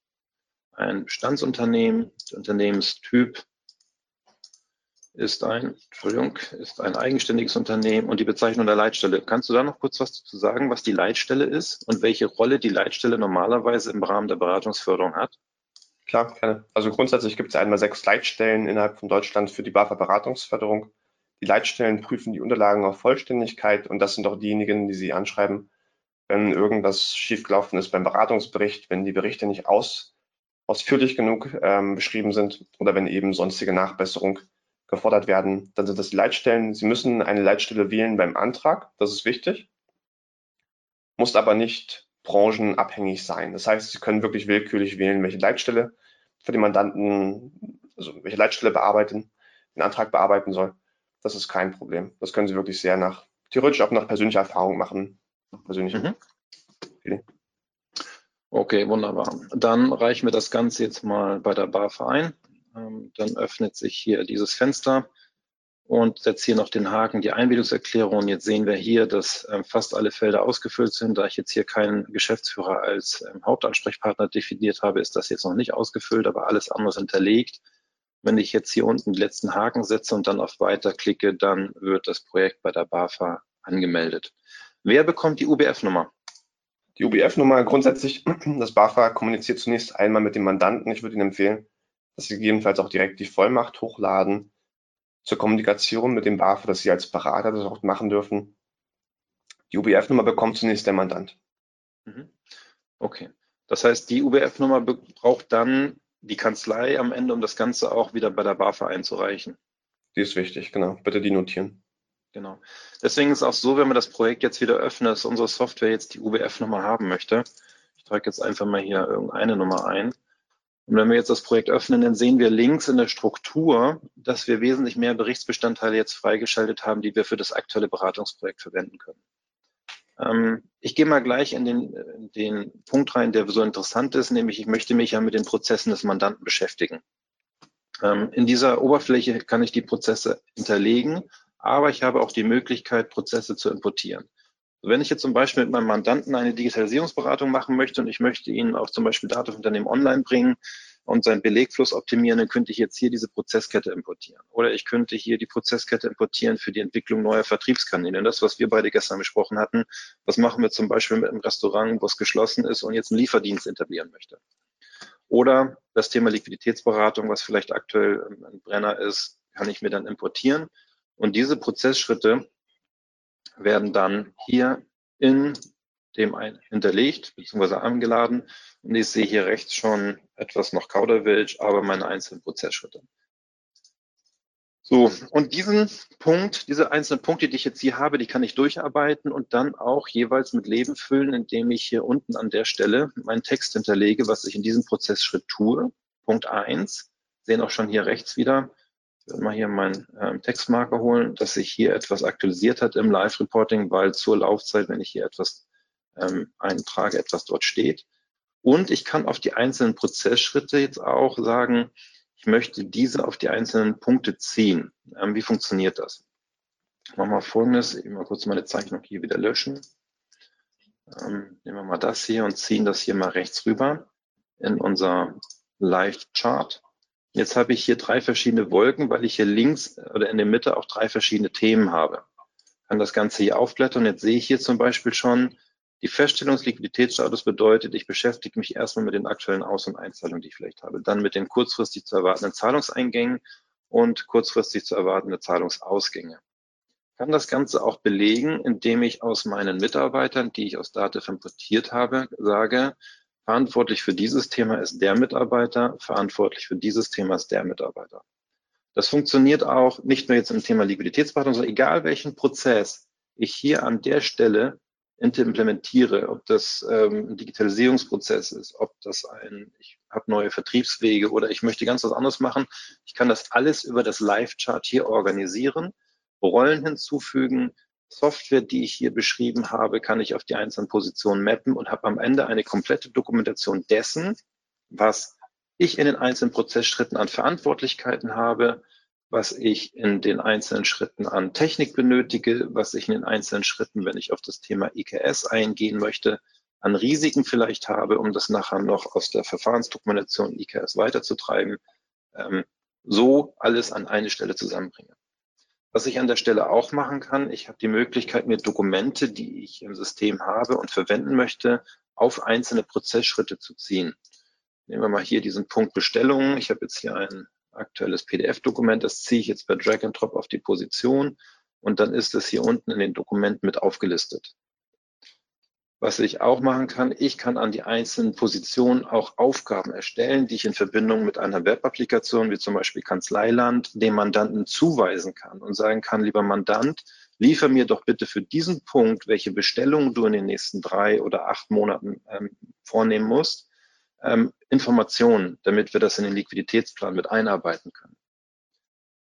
ein Bestandsunternehmen. Der Unternehmenstyp ist ein, Entschuldigung, ist ein eigenständiges Unternehmen und die Bezeichnung der Leitstelle. Kannst du da noch kurz was dazu sagen, was die Leitstelle ist und welche Rolle die Leitstelle normalerweise im Rahmen der Beratungsförderung hat? Klar, gerne. Also grundsätzlich gibt es einmal sechs Leitstellen innerhalb von Deutschland für die BAFA Beratungsförderung. Die Leitstellen prüfen die Unterlagen auf Vollständigkeit und das sind auch diejenigen, die Sie anschreiben, wenn irgendwas schiefgelaufen ist beim Beratungsbericht, wenn die Berichte nicht aus, ausführlich genug ähm, beschrieben sind oder wenn eben sonstige Nachbesserung gefordert werden, dann sind das die Leitstellen. Sie müssen eine Leitstelle wählen beim Antrag, das ist wichtig, muss aber nicht branchenabhängig sein. Das heißt, Sie können wirklich willkürlich wählen, welche Leitstelle für den Mandanten, also welche Leitstelle bearbeiten, den Antrag bearbeiten soll. Das ist kein Problem. Das können Sie wirklich sehr nach, theoretisch auch nach persönlicher Erfahrung machen. Persönliche mhm. Okay, wunderbar. Dann reichen wir das Ganze jetzt mal bei der BAFA ein. Ähm, dann öffnet sich hier dieses Fenster und setze hier noch den Haken, die Einwilligungserklärung. Jetzt sehen wir hier, dass ähm, fast alle Felder ausgefüllt sind. Da ich jetzt hier keinen Geschäftsführer als ähm, Hauptansprechpartner definiert habe, ist das jetzt noch nicht ausgefüllt, aber alles andere ist hinterlegt. Wenn ich jetzt hier unten den letzten Haken setze und dann auf Weiter klicke, dann wird das Projekt bei der BAFA angemeldet. Wer bekommt die UBF-Nummer? Die UBF-Nummer grundsätzlich, das BAFA kommuniziert zunächst einmal mit dem Mandanten. Ich würde Ihnen empfehlen, dass Sie gegebenenfalls auch direkt die Vollmacht hochladen zur Kommunikation mit dem BAFA, dass Sie als Berater das auch machen dürfen. Die UBF-Nummer bekommt zunächst der Mandant. Mhm. Okay. Das heißt, die UBF-Nummer braucht dann die Kanzlei am Ende, um das Ganze auch wieder bei der BAFA einzureichen. Die ist wichtig, genau. Bitte die notieren. Genau. Deswegen ist auch so, wenn wir das Projekt jetzt wieder öffnen, dass unsere Software jetzt die UBF-Nummer haben möchte. Ich trage jetzt einfach mal hier irgendeine Nummer ein. Und wenn wir jetzt das Projekt öffnen, dann sehen wir links in der Struktur, dass wir wesentlich mehr Berichtsbestandteile jetzt freigeschaltet haben, die wir für das aktuelle Beratungsprojekt verwenden können. Ähm, ich gehe mal gleich in den, in den Punkt rein, der so interessant ist, nämlich ich möchte mich ja mit den Prozessen des Mandanten beschäftigen. Ähm, in dieser Oberfläche kann ich die Prozesse hinterlegen, aber ich habe auch die Möglichkeit, Prozesse zu importieren. Wenn ich jetzt zum Beispiel mit meinem Mandanten eine Digitalisierungsberatung machen möchte und ich möchte ihn auf zum Beispiel Datenunternehmen online bringen, und seinen Belegfluss optimieren, dann könnte ich jetzt hier diese Prozesskette importieren. Oder ich könnte hier die Prozesskette importieren für die Entwicklung neuer Vertriebskanäle. Und das, was wir beide gestern besprochen hatten, was machen wir zum Beispiel mit einem Restaurant, wo es geschlossen ist und jetzt einen Lieferdienst etablieren möchte. Oder das Thema Liquiditätsberatung, was vielleicht aktuell ein Brenner ist, kann ich mir dann importieren. Und diese Prozessschritte werden dann hier in dem ein hinterlegt bzw. angeladen. Und ich sehe hier rechts schon etwas noch Kauderwelsch, aber meine einzelnen Prozessschritte. So, und diesen Punkt, diese einzelnen Punkte, die ich jetzt hier habe, die kann ich durcharbeiten und dann auch jeweils mit Leben füllen, indem ich hier unten an der Stelle meinen Text hinterlege, was ich in diesem Prozessschritt tue. Punkt eins sehen auch schon hier rechts wieder, ich werde mal hier meinen ähm, Textmarker holen, dass sich hier etwas aktualisiert hat im Live-Reporting, weil zur Laufzeit, wenn ich hier etwas ähm, eintrage, etwas dort steht. Und ich kann auf die einzelnen Prozessschritte jetzt auch sagen, ich möchte diese auf die einzelnen Punkte ziehen. Ähm, wie funktioniert das? Machen wir folgendes, ich mal kurz meine Zeichnung hier wieder löschen. Ähm, nehmen wir mal das hier und ziehen das hier mal rechts rüber in unser Live-Chart. Jetzt habe ich hier drei verschiedene Wolken, weil ich hier links oder in der Mitte auch drei verschiedene Themen habe. Kann das Ganze hier aufblättern. Jetzt sehe ich hier zum Beispiel schon, die Feststellung des Liquiditätsstatus bedeutet, ich beschäftige mich erstmal mit den aktuellen Aus- und Einzahlungen, die ich vielleicht habe, dann mit den kurzfristig zu erwartenden Zahlungseingängen und kurzfristig zu erwartende Zahlungsausgänge. Kann das Ganze auch belegen, indem ich aus meinen Mitarbeitern, die ich aus Dativ importiert habe, sage, verantwortlich für dieses Thema ist der Mitarbeiter, verantwortlich für dieses Thema ist der Mitarbeiter. Das funktioniert auch nicht nur jetzt im Thema Liquiditätsberatung, sondern egal welchen Prozess ich hier an der Stelle implementiere, ob das ähm, ein Digitalisierungsprozess ist, ob das ein, ich habe neue Vertriebswege oder ich möchte ganz was anderes machen. Ich kann das alles über das Live-Chart hier organisieren, Rollen hinzufügen, Software, die ich hier beschrieben habe, kann ich auf die einzelnen Positionen mappen und habe am Ende eine komplette Dokumentation dessen, was ich in den einzelnen Prozessschritten an Verantwortlichkeiten habe, was ich in den einzelnen Schritten an Technik benötige, was ich in den einzelnen Schritten, wenn ich auf das Thema IKS eingehen möchte, an Risiken vielleicht habe, um das nachher noch aus der Verfahrensdokumentation IKS weiterzutreiben, ähm, so alles an eine Stelle zusammenbringen. Was ich an der Stelle auch machen kann, ich habe die Möglichkeit, mir Dokumente, die ich im System habe und verwenden möchte, auf einzelne Prozessschritte zu ziehen. Nehmen wir mal hier diesen Punkt Bestellungen. Ich habe jetzt hier ein aktuelles PDF-Dokument, das ziehe ich jetzt per Drag and Drop auf die Position und dann ist es hier unten in den Dokumenten mit aufgelistet. Was ich auch machen kann, ich kann an die einzelnen Positionen auch Aufgaben erstellen, die ich in Verbindung mit einer Web-Applikation, wie zum Beispiel Kanzleiland, dem Mandanten zuweisen kann und sagen kann, lieber Mandant, liefer mir doch bitte für diesen Punkt, welche Bestellungen du in den nächsten drei oder acht Monaten ähm, vornehmen musst, ähm, Informationen, damit wir das in den Liquiditätsplan mit einarbeiten können.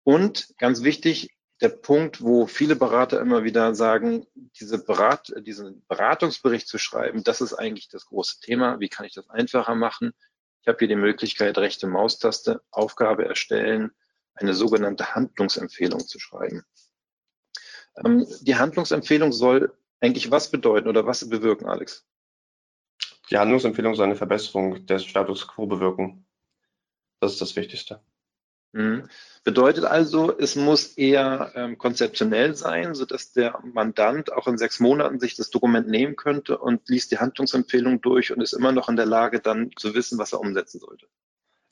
Und ganz wichtig, der Punkt, wo viele Berater immer wieder sagen, diese Berat, diesen Beratungsbericht zu schreiben, das ist eigentlich das große Thema. Wie kann ich das einfacher machen? Ich habe hier die Möglichkeit, rechte Maustaste, Aufgabe erstellen, eine sogenannte Handlungsempfehlung zu schreiben. Ähm, die Handlungsempfehlung soll eigentlich was bedeuten oder was bewirken, Alex? Die Handlungsempfehlung soll eine Verbesserung des Status quo bewirken. Das ist das Wichtigste. Mhm. Bedeutet also, es muss eher ähm, konzeptionell sein, sodass der Mandant auch in sechs Monaten sich das Dokument nehmen könnte und liest die Handlungsempfehlung durch und ist immer noch in der Lage, dann zu wissen, was er umsetzen sollte.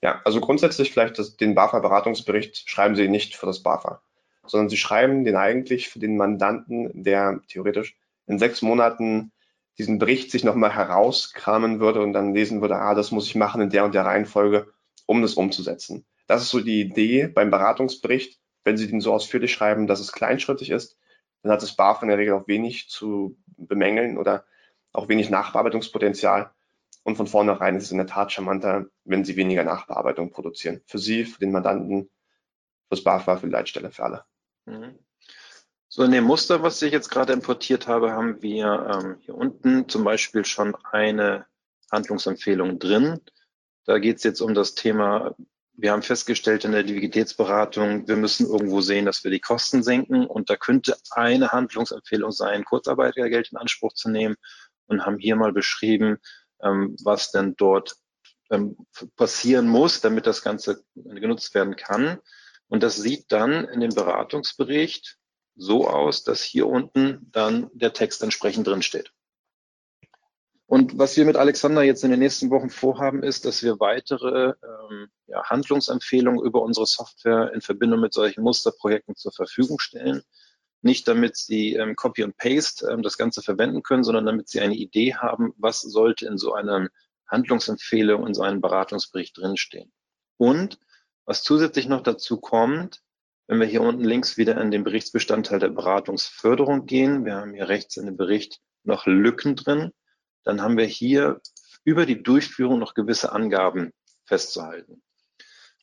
Ja, also grundsätzlich vielleicht das, den BAFA-Beratungsbericht schreiben Sie nicht für das BAFA, sondern Sie schreiben den eigentlich für den Mandanten, der theoretisch in sechs Monaten diesen Bericht sich nochmal herauskramen würde und dann lesen würde, ah, das muss ich machen in der und der Reihenfolge, um das umzusetzen. Das ist so die Idee beim Beratungsbericht. Wenn Sie den so ausführlich schreiben, dass es kleinschrittig ist, dann hat das BAF in der Regel auch wenig zu bemängeln oder auch wenig Nachbearbeitungspotenzial. Und von vornherein ist es in der Tat charmanter, wenn Sie weniger Nachbearbeitung produzieren. Für Sie, für den Mandanten, fürs BAFA, für die Leitstelle, für alle. Mhm. So in dem Muster, was ich jetzt gerade importiert habe, haben wir ähm, hier unten zum Beispiel schon eine Handlungsempfehlung drin. Da geht es jetzt um das Thema wir haben festgestellt in der Liquiditätsberatung, wir müssen irgendwo sehen, dass wir die Kosten senken. Und da könnte eine Handlungsempfehlung sein, Kurzarbeitergeld in Anspruch zu nehmen und haben hier mal beschrieben, ähm, was denn dort ähm, passieren muss, damit das Ganze genutzt werden kann. Und das sieht dann in dem Beratungsbericht so aus, dass hier unten dann der Text entsprechend drin steht. Und was wir mit Alexander jetzt in den nächsten Wochen vorhaben, ist, dass wir weitere ähm, ja, Handlungsempfehlungen über unsere Software in Verbindung mit solchen Musterprojekten zur Verfügung stellen. Nicht damit Sie ähm, Copy und Paste ähm, das Ganze verwenden können, sondern damit Sie eine Idee haben, was sollte in so einer Handlungsempfehlung, in so einem Beratungsbericht drinstehen. Und was zusätzlich noch dazu kommt, wenn wir hier unten links wieder in den Berichtsbestandteil der Beratungsförderung gehen, wir haben hier rechts in dem Bericht noch Lücken drin, dann haben wir hier über die Durchführung noch gewisse Angaben festzuhalten.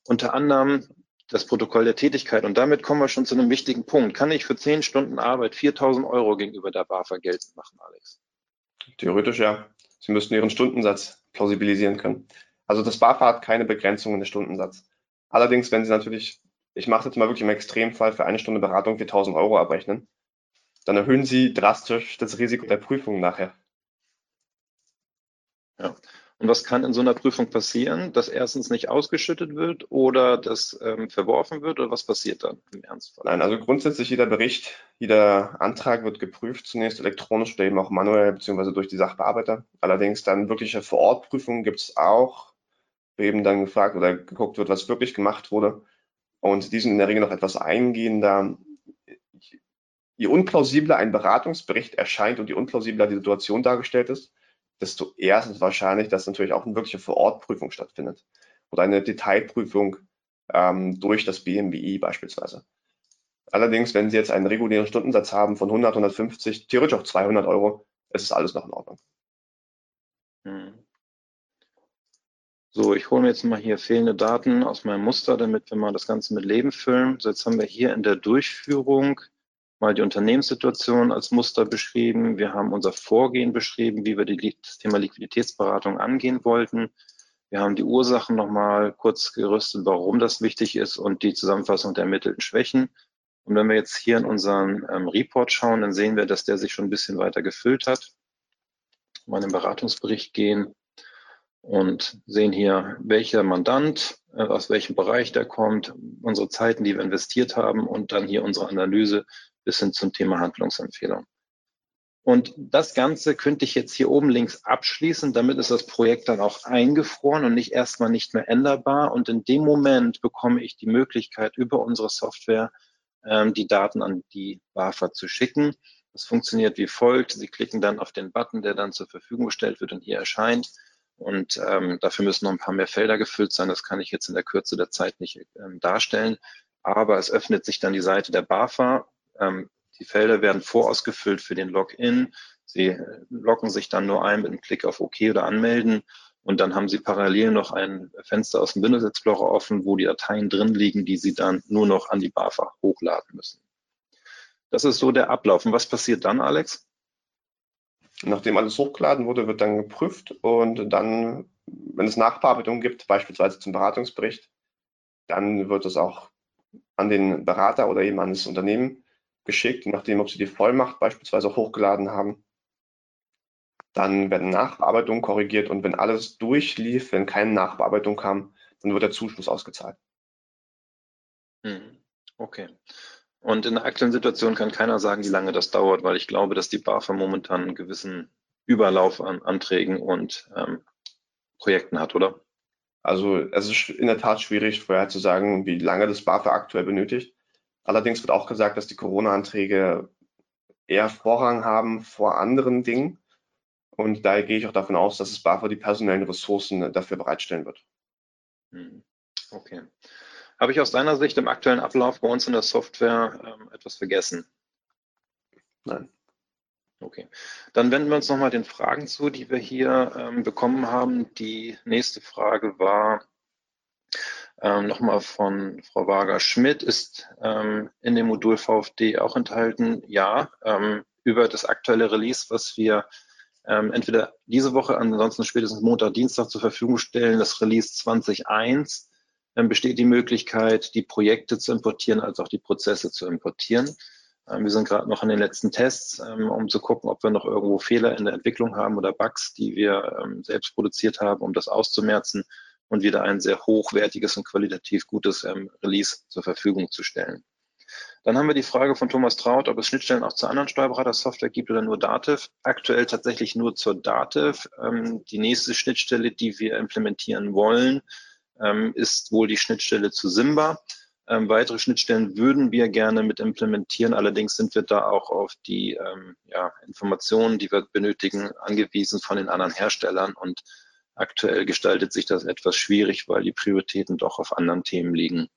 Unter anderem das Protokoll der Tätigkeit. Und damit kommen wir schon zu einem wichtigen Punkt. Kann ich für zehn Stunden Arbeit 4000 Euro gegenüber der BAFA geltend machen, Alex? Theoretisch ja. Sie müssten Ihren Stundensatz plausibilisieren können. Also das BAFA hat keine Begrenzungen des Stundensatz. Allerdings, wenn Sie natürlich, ich mache jetzt mal wirklich im Extremfall, für eine Stunde Beratung 4000 Euro abrechnen, dann erhöhen Sie drastisch das Risiko der Prüfung nachher. Ja. Und was kann in so einer Prüfung passieren? Dass erstens nicht ausgeschüttet wird oder dass ähm, verworfen wird oder was passiert dann im Ernstfall? Nein, also grundsätzlich jeder Bericht, jeder Antrag wird geprüft, zunächst elektronisch oder eben auch manuell beziehungsweise durch die Sachbearbeiter. Allerdings dann wirkliche Vorortprüfungen gibt es auch, wo eben dann gefragt oder geguckt wird, was wirklich gemacht wurde. Und die sind in der Regel noch etwas eingehender. Je unplausibler ein Beratungsbericht erscheint und je unplausibler die Situation dargestellt ist, desto eher ist es wahrscheinlich, dass natürlich auch eine wirkliche Vorortprüfung stattfindet oder eine Detailprüfung ähm, durch das BMWI beispielsweise. Allerdings, wenn Sie jetzt einen regulären Stundensatz haben von 100, 150, theoretisch auch 200 Euro, ist es alles noch in Ordnung. Hm. So, ich hole mir jetzt mal hier fehlende Daten aus meinem Muster, damit wir mal das Ganze mit Leben füllen. So, jetzt haben wir hier in der Durchführung mal die Unternehmenssituation als Muster beschrieben. Wir haben unser Vorgehen beschrieben, wie wir die, das Thema Liquiditätsberatung angehen wollten. Wir haben die Ursachen nochmal kurz gerüstet, warum das wichtig ist und die Zusammenfassung der ermittelten Schwächen. Und wenn wir jetzt hier in unseren ähm, Report schauen, dann sehen wir, dass der sich schon ein bisschen weiter gefüllt hat. Mal in den Beratungsbericht gehen und sehen hier, welcher Mandant, äh, aus welchem Bereich der kommt, unsere Zeiten, die wir investiert haben und dann hier unsere Analyse, bis hin zum Thema Handlungsempfehlung. Und das Ganze könnte ich jetzt hier oben links abschließen. Damit ist das Projekt dann auch eingefroren und nicht erstmal nicht mehr änderbar. Und in dem Moment bekomme ich die Möglichkeit, über unsere Software ähm, die Daten an die BAFA zu schicken. Das funktioniert wie folgt. Sie klicken dann auf den Button, der dann zur Verfügung gestellt wird und hier erscheint. Und ähm, dafür müssen noch ein paar mehr Felder gefüllt sein. Das kann ich jetzt in der Kürze der Zeit nicht ähm, darstellen. Aber es öffnet sich dann die Seite der BAFA ähm, die Felder werden vorausgefüllt für den Login. Sie äh, loggen sich dann nur ein mit einem Klick auf OK oder Anmelden. Und dann haben Sie parallel noch ein Fenster aus dem Windows Explorer offen, wo die Dateien drin liegen, die Sie dann nur noch an die BAFA hochladen müssen. Das ist so der Ablauf. Und was passiert dann, Alex? Nachdem alles hochgeladen wurde, wird dann geprüft und dann, wenn es Nachbearbeitung gibt, beispielsweise zum Beratungsbericht, dann wird es auch an den Berater oder eben an das Unternehmen geschickt, nachdem, ob Sie die Vollmacht beispielsweise hochgeladen haben. Dann werden Nachbearbeitungen korrigiert und wenn alles durchlief, wenn keine Nachbearbeitung kam, dann wird der Zuschuss ausgezahlt. Hm, okay. Und in der aktuellen Situation kann keiner sagen, wie lange das dauert, weil ich glaube, dass die BAFA momentan einen gewissen Überlauf an Anträgen und ähm, Projekten hat, oder? Also es ist in der Tat schwierig, vorher zu sagen, wie lange das BAFA aktuell benötigt. Allerdings wird auch gesagt, dass die Corona-Anträge eher Vorrang haben vor anderen Dingen. Und daher gehe ich auch davon aus, dass es BAFA die personellen Ressourcen dafür bereitstellen wird. Hm, okay. Habe ich aus deiner Sicht im aktuellen Ablauf bei uns in der Software ähm, etwas vergessen? Nein. Okay. Dann wenden wir uns nochmal den Fragen zu, die wir hier ähm, bekommen haben. Die nächste Frage war, ähm, Nochmal von Frau Wager-Schmidt ist ähm, in dem Modul VfD auch enthalten. Ja, ähm, über das aktuelle Release, was wir ähm, entweder diese Woche, ansonsten spätestens Montag, Dienstag zur Verfügung stellen, das Release 20.1, ähm, besteht die Möglichkeit, die Projekte zu importieren, als auch die Prozesse zu importieren. Ähm, wir sind gerade noch in den letzten Tests, um zu gucken, ob wir noch irgendwo Fehler in der Entwicklung haben oder Bugs, die wir selbst produziert haben, um das auszumerzen und wieder ein sehr hochwertiges und qualitativ gutes Release zur Verfügung zu stellen. Dann haben wir die Frage von Thomas Traut, ob es Schnittstellen auch zu anderen Steuerberater-Software gibt oder nur Dativ. Aktuell tatsächlich nur zur Dativ. Die nächste Schnittstelle, die wir implementieren wollen, ist wohl die Schnittstelle zu Simba. Ähm, weitere Schnittstellen würden wir gerne mit implementieren. Allerdings sind wir da auch auf die ähm, ja, Informationen, die wir benötigen, angewiesen von den anderen Herstellern. Und aktuell gestaltet sich das etwas schwierig, weil die Prioritäten doch auf anderen Themen liegen.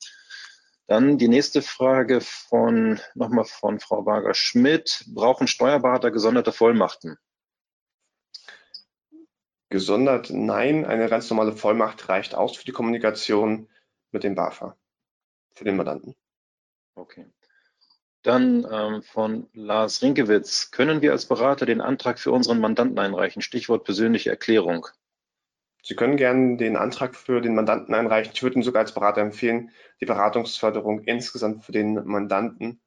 Dann die nächste Frage von nochmal von Frau Wager-Schmidt. Brauchen Steuerberater gesonderte Vollmachten? Gesondert nein, eine ganz normale Vollmacht reicht aus für die Kommunikation mit dem BAFA für den Mandanten. Okay. Dann ähm, von Lars Rinkewitz. Können wir als Berater den Antrag für unseren Mandanten einreichen? Stichwort persönliche Erklärung. Sie können gerne den Antrag für den Mandanten einreichen. Ich würde Ihnen sogar als Berater empfehlen, die Beratungsförderung insgesamt für den Mandanten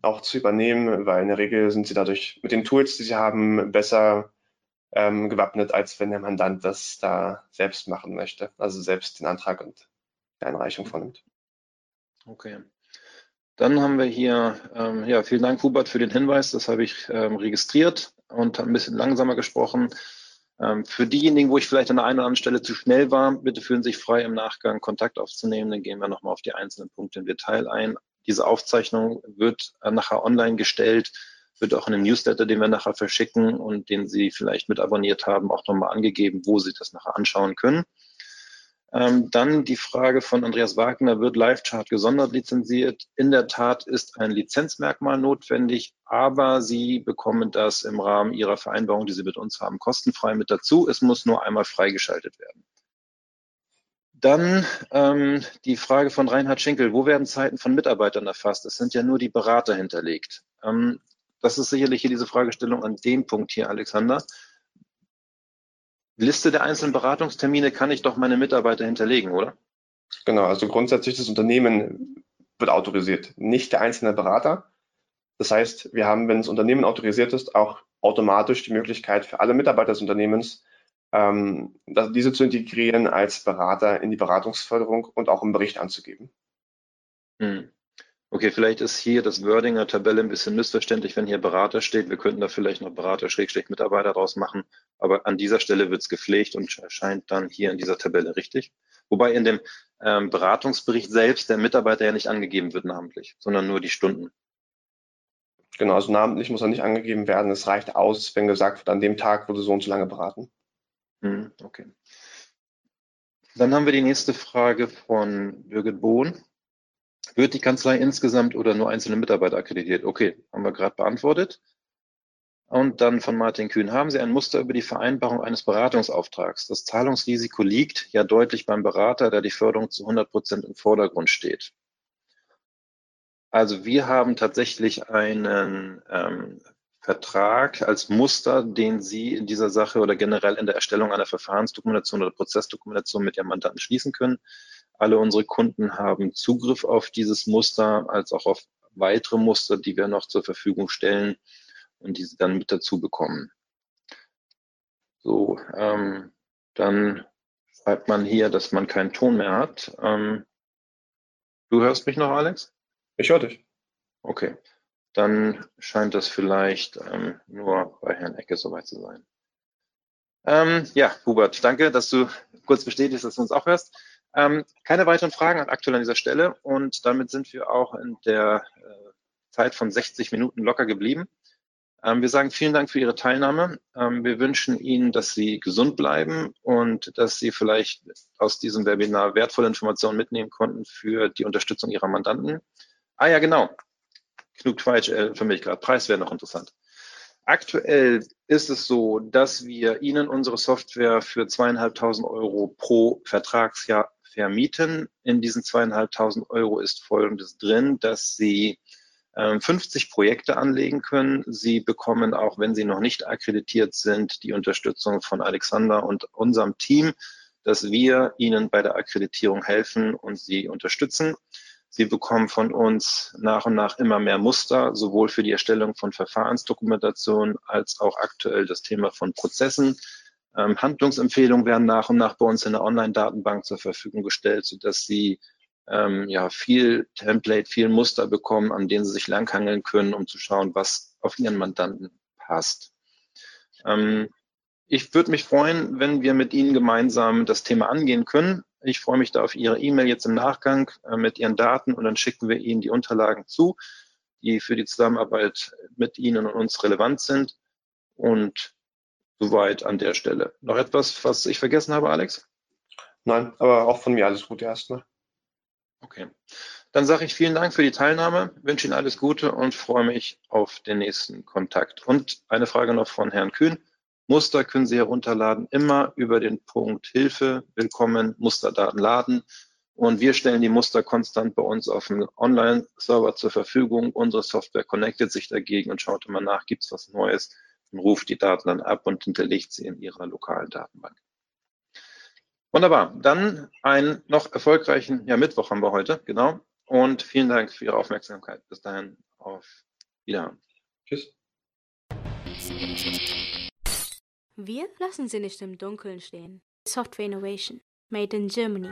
auch zu übernehmen, weil in der Regel sind Sie dadurch mit den Tools, die Sie haben, besser ähm, gewappnet, als wenn der Mandant das da selbst machen möchte, also selbst den Antrag und die Einreichung vornimmt. Okay. Dann haben wir hier, ähm, ja, vielen Dank, Hubert, für den Hinweis. Das habe ich ähm, registriert und ein bisschen langsamer gesprochen. Ähm, für diejenigen, wo ich vielleicht an der einen oder anderen Stelle zu schnell war, bitte fühlen Sie sich frei, im Nachgang Kontakt aufzunehmen. Dann gehen wir nochmal auf die einzelnen Punkte im Detail ein. Diese Aufzeichnung wird äh, nachher online gestellt, wird auch in dem Newsletter, den wir nachher verschicken und den Sie vielleicht mit abonniert haben, auch nochmal angegeben, wo Sie das nachher anschauen können. Ähm, dann die Frage von Andreas Wagner, wird LiveChart gesondert lizenziert? In der Tat ist ein Lizenzmerkmal notwendig, aber Sie bekommen das im Rahmen Ihrer Vereinbarung, die Sie mit uns haben, kostenfrei mit dazu. Es muss nur einmal freigeschaltet werden. Dann ähm, die Frage von Reinhard Schinkel, wo werden Zeiten von Mitarbeitern erfasst? Es sind ja nur die Berater hinterlegt. Ähm, das ist sicherlich hier diese Fragestellung an dem Punkt hier, Alexander. Liste der einzelnen Beratungstermine kann ich doch meine Mitarbeiter hinterlegen, oder? Genau, also grundsätzlich das Unternehmen wird autorisiert, nicht der einzelne Berater. Das heißt, wir haben, wenn das Unternehmen autorisiert ist, auch automatisch die Möglichkeit für alle Mitarbeiter des Unternehmens, ähm, diese zu integrieren als Berater in die Beratungsförderung und auch im Bericht anzugeben. Hm. Okay, vielleicht ist hier das Wording der Tabelle ein bisschen missverständlich, wenn hier Berater steht. Wir könnten da vielleicht noch Berater-Mitarbeiter draus machen, aber an dieser Stelle wird es gepflegt und erscheint dann hier in dieser Tabelle richtig. Wobei in dem ähm, Beratungsbericht selbst der Mitarbeiter ja nicht angegeben wird namentlich, sondern nur die Stunden. Genau, also namentlich muss er nicht angegeben werden. Es reicht aus, wenn gesagt wird, an dem Tag wurde so und so lange beraten. Hm, okay. Dann haben wir die nächste Frage von Birgit Bohn. Wird die Kanzlei insgesamt oder nur einzelne Mitarbeiter akkreditiert? Okay, haben wir gerade beantwortet. Und dann von Martin Kühn. Haben Sie ein Muster über die Vereinbarung eines Beratungsauftrags? Das Zahlungsrisiko liegt ja deutlich beim Berater, da die Förderung zu 100 Prozent im Vordergrund steht. Also wir haben tatsächlich einen ähm, Vertrag als Muster, den Sie in dieser Sache oder generell in der Erstellung einer Verfahrensdokumentation oder Prozessdokumentation mit Ihrem Mandanten schließen können. Alle unsere Kunden haben Zugriff auf dieses Muster als auch auf weitere Muster, die wir noch zur Verfügung stellen und die sie dann mit dazu bekommen. So, ähm, dann schreibt man hier, dass man keinen Ton mehr hat. Ähm, du hörst mich noch, Alex? Ich höre dich. Okay, dann scheint das vielleicht ähm, nur bei Herrn Ecke soweit zu sein. Ähm, ja, Hubert, danke, dass du kurz bestätigst, dass du uns auch hörst. Ähm, keine weiteren Fragen aktuell an dieser Stelle und damit sind wir auch in der äh, Zeit von 60 Minuten locker geblieben. Ähm, wir sagen vielen Dank für Ihre Teilnahme. Ähm, wir wünschen Ihnen, dass Sie gesund bleiben und dass Sie vielleicht aus diesem Webinar wertvolle Informationen mitnehmen konnten für die Unterstützung Ihrer Mandanten. Ah ja, genau. Knut Quatsch äh, für mich gerade. Preis wäre noch interessant. Aktuell ist es so, dass wir Ihnen unsere Software für zweieinhalbtausend Euro pro Vertragsjahr vermieten. In diesen zweieinhalbtausend Euro ist Folgendes drin, dass Sie 50 ähm, Projekte anlegen können. Sie bekommen auch, wenn Sie noch nicht akkreditiert sind, die Unterstützung von Alexander und unserem Team, dass wir Ihnen bei der Akkreditierung helfen und Sie unterstützen. Sie bekommen von uns nach und nach immer mehr Muster, sowohl für die Erstellung von Verfahrensdokumentation als auch aktuell das Thema von Prozessen. Ähm, Handlungsempfehlungen werden nach und nach bei uns in der Online-Datenbank zur Verfügung gestellt, sodass Sie ähm, ja viel Template, viel Muster bekommen, an denen Sie sich langhangeln können, um zu schauen, was auf Ihren Mandanten passt. Ähm, ich würde mich freuen, wenn wir mit Ihnen gemeinsam das Thema angehen können. Ich freue mich da auf Ihre E-Mail jetzt im Nachgang äh, mit Ihren Daten und dann schicken wir Ihnen die Unterlagen zu, die für die Zusammenarbeit mit Ihnen und uns relevant sind. Und soweit an der Stelle. Noch etwas, was ich vergessen habe, Alex? Nein, aber auch von mir alles Gute erstmal. Okay. Dann sage ich vielen Dank für die Teilnahme, wünsche Ihnen alles Gute und freue mich auf den nächsten Kontakt. Und eine Frage noch von Herrn Kühn. Muster können Sie herunterladen, immer über den Punkt Hilfe, Willkommen, Musterdaten laden. Und wir stellen die Muster konstant bei uns auf dem Online-Server zur Verfügung. Unsere Software connectet sich dagegen und schaut immer nach, gibt es was Neues ruft die Daten dann ab und hinterlegt sie in Ihrer lokalen Datenbank. Wunderbar. Dann einen noch erfolgreichen, ja, Mittwoch haben wir heute, genau. Und vielen Dank für Ihre Aufmerksamkeit. Bis dahin, auf Wiederhören. Tschüss. Wir lassen sie nicht im Dunkeln stehen. Software Innovation, made in Germany.